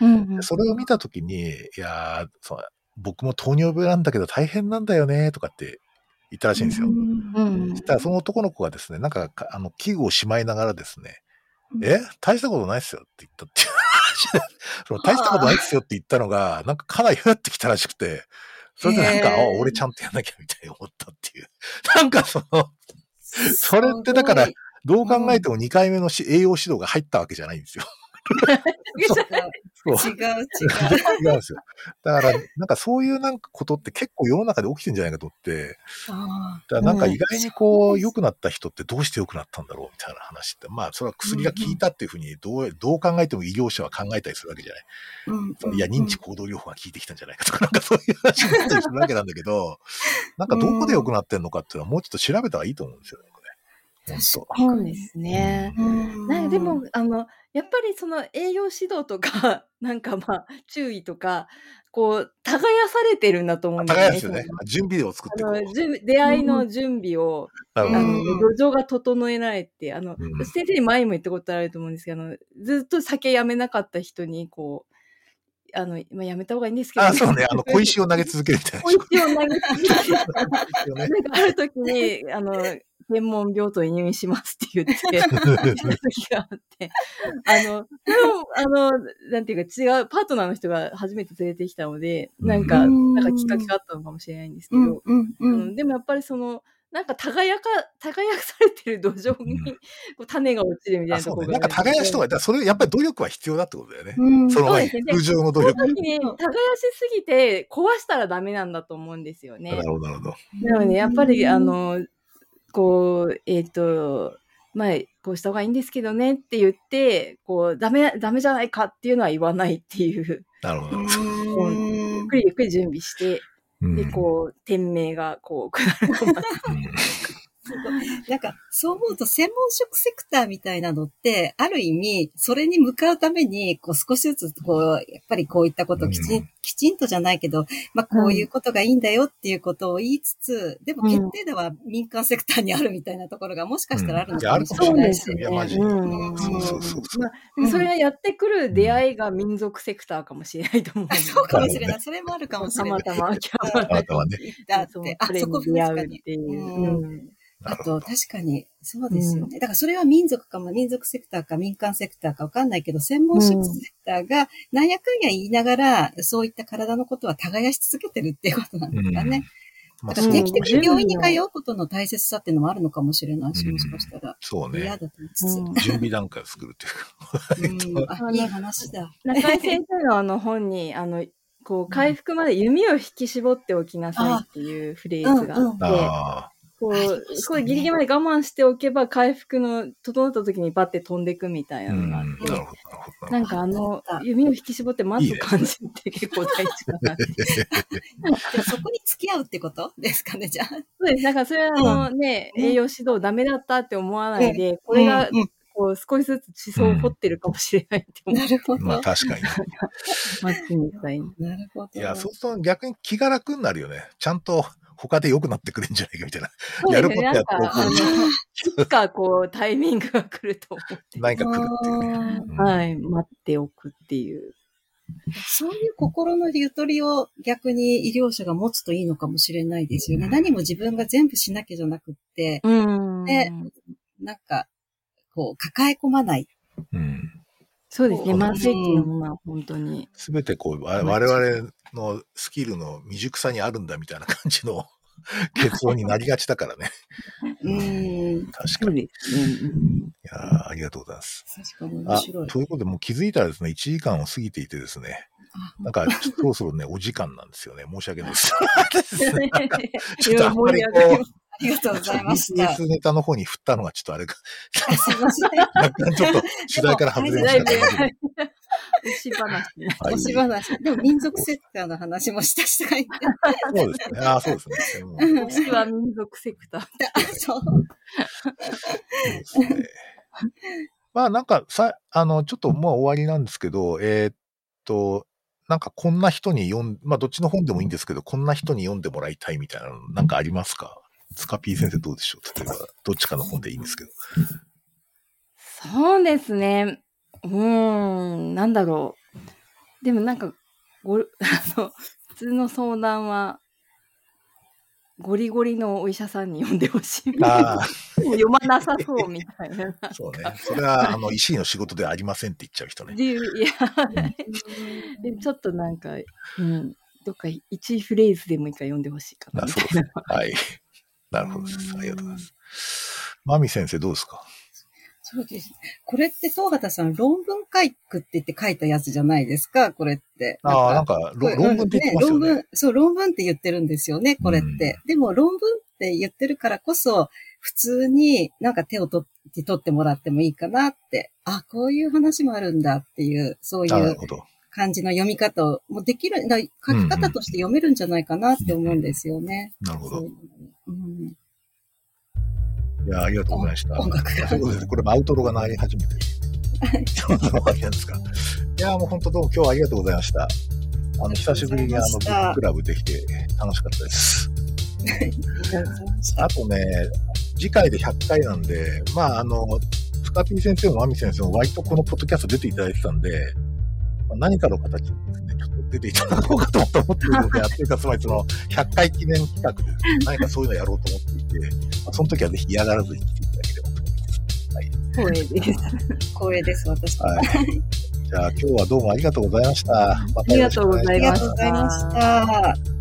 B: うん
A: でそれを見たときに、いやーそう僕も糖尿病なんだけど大変なんだよね、とかって言ったらしいんですよ。
B: うん
A: そしたらその男の子がですね、なんかか、あの、器具をしまいながらですね、
C: うん。
A: え？大したことないっすよって言ったっていう話で。(laughs) その大したことないっすよって言ったのが、なんかかなりふってきたらしくて、それでなんか、あ、俺ちゃんとやんなきゃみたいに思ったっていう。(laughs) なんかその、それってだから
C: す
A: どう考えても2回目のし栄養指導が入ったわけじゃないんですよ。(laughs)
C: 違う、(laughs) 違う。
A: 違うんですよ。だから、なんかそういうなんかことって結構世の中で起きてんじゃないかと思って、
C: あ
A: だからなんか意外にこ
C: う
A: うん良くなった人ってどうして良くなったんだろうみたいな話って、まあそれは薬が効いたっていうふうにどう、どう考えても医療者は考えたりするわけじゃない。
C: ーうん
A: いや、認知行動療法が効いてきたんじゃないかとか、なんかそういう話になったりするわけなんだけど、(laughs) なんかどこで良くなってんのかっていうのはもうちょっと調べた方がいいと思うんですよね。
B: そうですね。
C: うん
B: なんかでも、あの、やっぱりその栄養指導とか、(laughs) なんかまあ、注意とか、こう、耕されてるんだと思うん
A: 当。
B: です
A: 高いですよね。準備を作って
B: 出会いの準備を、
A: なるほど。
B: あの
C: うん
B: 土壌が整えられて、あの、
A: うん
B: 先生に前にも言ったことあると思うんですけど、あのずっと酒やめなかった人に、こう、あの、まあ、やめた方がいいんですけど、
A: あ、そうね。あの、小石を投げ続けるみたいな。(laughs)
B: 小石を投げ続けて、(laughs)
A: 小石をね
B: なんかある時に、あの、天文病棟に入院しますって言って、時があって、あの、それを、あの、なんていうか違う、パートナーの人が初めて連れてきたので、なんか、
C: うん
B: なんかきっかけがあったのかもしれないんですけ
C: うん
B: ど、でもやっぱりその、なんか耕か、耕されてる土壌に、
A: うん
B: こう種が落ちるみたい。なところが
A: なんか耕しとか、それ、やっぱり努力は必要だってことだよね。
C: うん
A: その前に
B: そうですね
A: 空上の努
B: そ
A: 力。
B: の時に耕しすぎて壊したらダメなんだと思うんですよね。
A: なるほど、なるほど。
B: なので、やっぱり、あ、の、こう、えっ、と、まあ、こうした方がいいんですけどねって言って、こう、ダメ、ダメじゃないかっていうのは言わないっていう、
A: なるほど。
C: うん。
B: ゆっくりゆっくり準備して、
A: うん。
B: で、こう、店名が、こう、下る (laughs)
C: なんか、そう思うと専門職セクターみたいなのって、ある意味、それに向かうために、こう少しずつ、こう、やっぱりこういったことをきちん、うん、きちんとじゃないけど、まあこういうことがいいんだよっていうことを言いつつ、でも決定打は民間セクターにあるみたいなところがもしかしたらあるのかもしれないですよね。
B: それがやってくる出会いが民族セクターかもしれないと思う。
C: そうかもしれない。それもあるかもしれない。たまたま、(laughs) たまたまね。だって、あ、そこ確かに。あと、確かに、そうですよね。だからそれは民族かも、民族セクターか民間セクターかわかんないけど、専門職セクターが、なんやかんや言いながら、そういった体のことは耕し続けてるっていうことなんですかね。だから定期的に病院に通うことの大切さっていうのもあるのかもしれないし、もしかしたら。
A: そうね。
C: 嫌だと思いつ
A: つ。準備段階を作るっていうか。
C: あ、いい話だ。
B: 中井先生のあの本に、あの、こう、回復まで弓を引き絞っておきなさいっていうフレーズがあって、こう、すごいギリギリまで我慢しておけば、回復の、整った時にバッて飛んでいくみたいなのがあって、なんかあの、弓を引き絞って待つ感じって結構大事かなって。(laughs)
C: そこに付き合うってことですかね、じゃあ。
B: そうです。だからそれはあのね、栄養指導ダメだったって思わないで、これが、こう少しずつ思想を掘ってるかもしれないって思
C: う。なるほど。
A: まあ確かに。(laughs)
B: 待ちみたい
C: なるほど。
A: いや、そうすると逆に気が楽になるよね。ちゃんと他で良くなってくるんじゃないかみたいな。やることやって
B: いつかこうタイミングが来ると思って。
A: 何か来るっていうね。
B: はい、待っておくっていう。
C: そういう心のゆとりを逆に医療者が持つといいのかもしれないですよね。うん、何も自分が全部しなきゃじゃなくって、
B: うん、
C: で、なんか、こう、抱え込まない。
A: うん
B: そうですね。慢性っていうのは本当に。
A: すべてこう、我々のスキルの未熟さにあるんだみたいな感じの (laughs) 結論になりがちだからね。(laughs)
C: うん。
A: 確かに。いやありがとうございます。
C: 確かに面白
A: い。ということで、もう気づいたらですね、1時間を過ぎていてですね、なんか、そろそろね、お時間なんですよね。申し訳ないです。(laughs) ちょっとあんまりこう、
C: ありがとうございました。
A: BS ネタの方に振ったのがちょっとあれか。
C: すいません。
A: 若干ちょっと主題から外れました
B: ね。牛話。
C: 牛話。でも民族セクターの話もした人がいて。
A: そうですね。ああ、そうです
B: ね。牛は民族セクター。
C: そう。
A: そうですね。まあなんかさ、あの、ちょっともう終わりなんですけど、えー、っと、なんかこんな人に読ん、まあどっちの本でもいいんですけど、こんな人に読んでもらいたいみたいなのなんかありますか？スカピー先生どうでしょう例えば、どっちかの本でいいんですけど。
B: そうですね。うーん、なんだろう。でもなんか、ご、(laughs) あの、普通の相談は、ゴリゴリのお医者さんに読んでほしい。読まなさそうみたいな。(laughs)
A: そうね。それは、あの、医師の仕事ではありませんって言っちゃう人ね。
B: いや、うん、(laughs) ちょっとなんか、うん、どっか一フレーズでもいいから読んでほしいかな
A: そうですね。はい。なるほどです。ありがとうございます。マミ先生どうですか？
C: そうです。これって東畑さん、論文書くって言って書いたやつじゃないですか、これって。
A: ああ、なんか論文って言ってますよね、
C: ね、論文、そう、論文って言ってるんですよね、これって。うん、でも論文って言ってるからこそ、普通になんか手を取って取ってもらってもいいかなって。あ、こういう話もあるんだっていう、そういう感じの読み方を、もうできる、書き方として読めるんじゃないかなって思うんですよね。
A: なるほど。
C: うん、い
A: や、ありがとうございました。
C: 音楽
A: が。これアウトロが鳴り始めてる。(laughs) そんなわけなんですか。いや、もう本当どうも今日はありがとうございました。あの、久しぶりにあの、ブッククラブできて楽しかったです。あとね、次回で100回なんで、まあ、あの、スカピー先生もマミ先生も割とこのポッドキャスト出ていただいてたんで、まあ、何かの形出ていただこうかと思っているので、というか、つまりその、100回記念企画で、何かそういうのやろうと思っていて、まあ、その時はぜひ嫌がらずに来ていただければと思います。はい。
C: 光栄です。光栄です、私
A: はい。じゃあ今日はどうもありがとうございました。
B: またありがとうございました。ありがとうございま
C: した。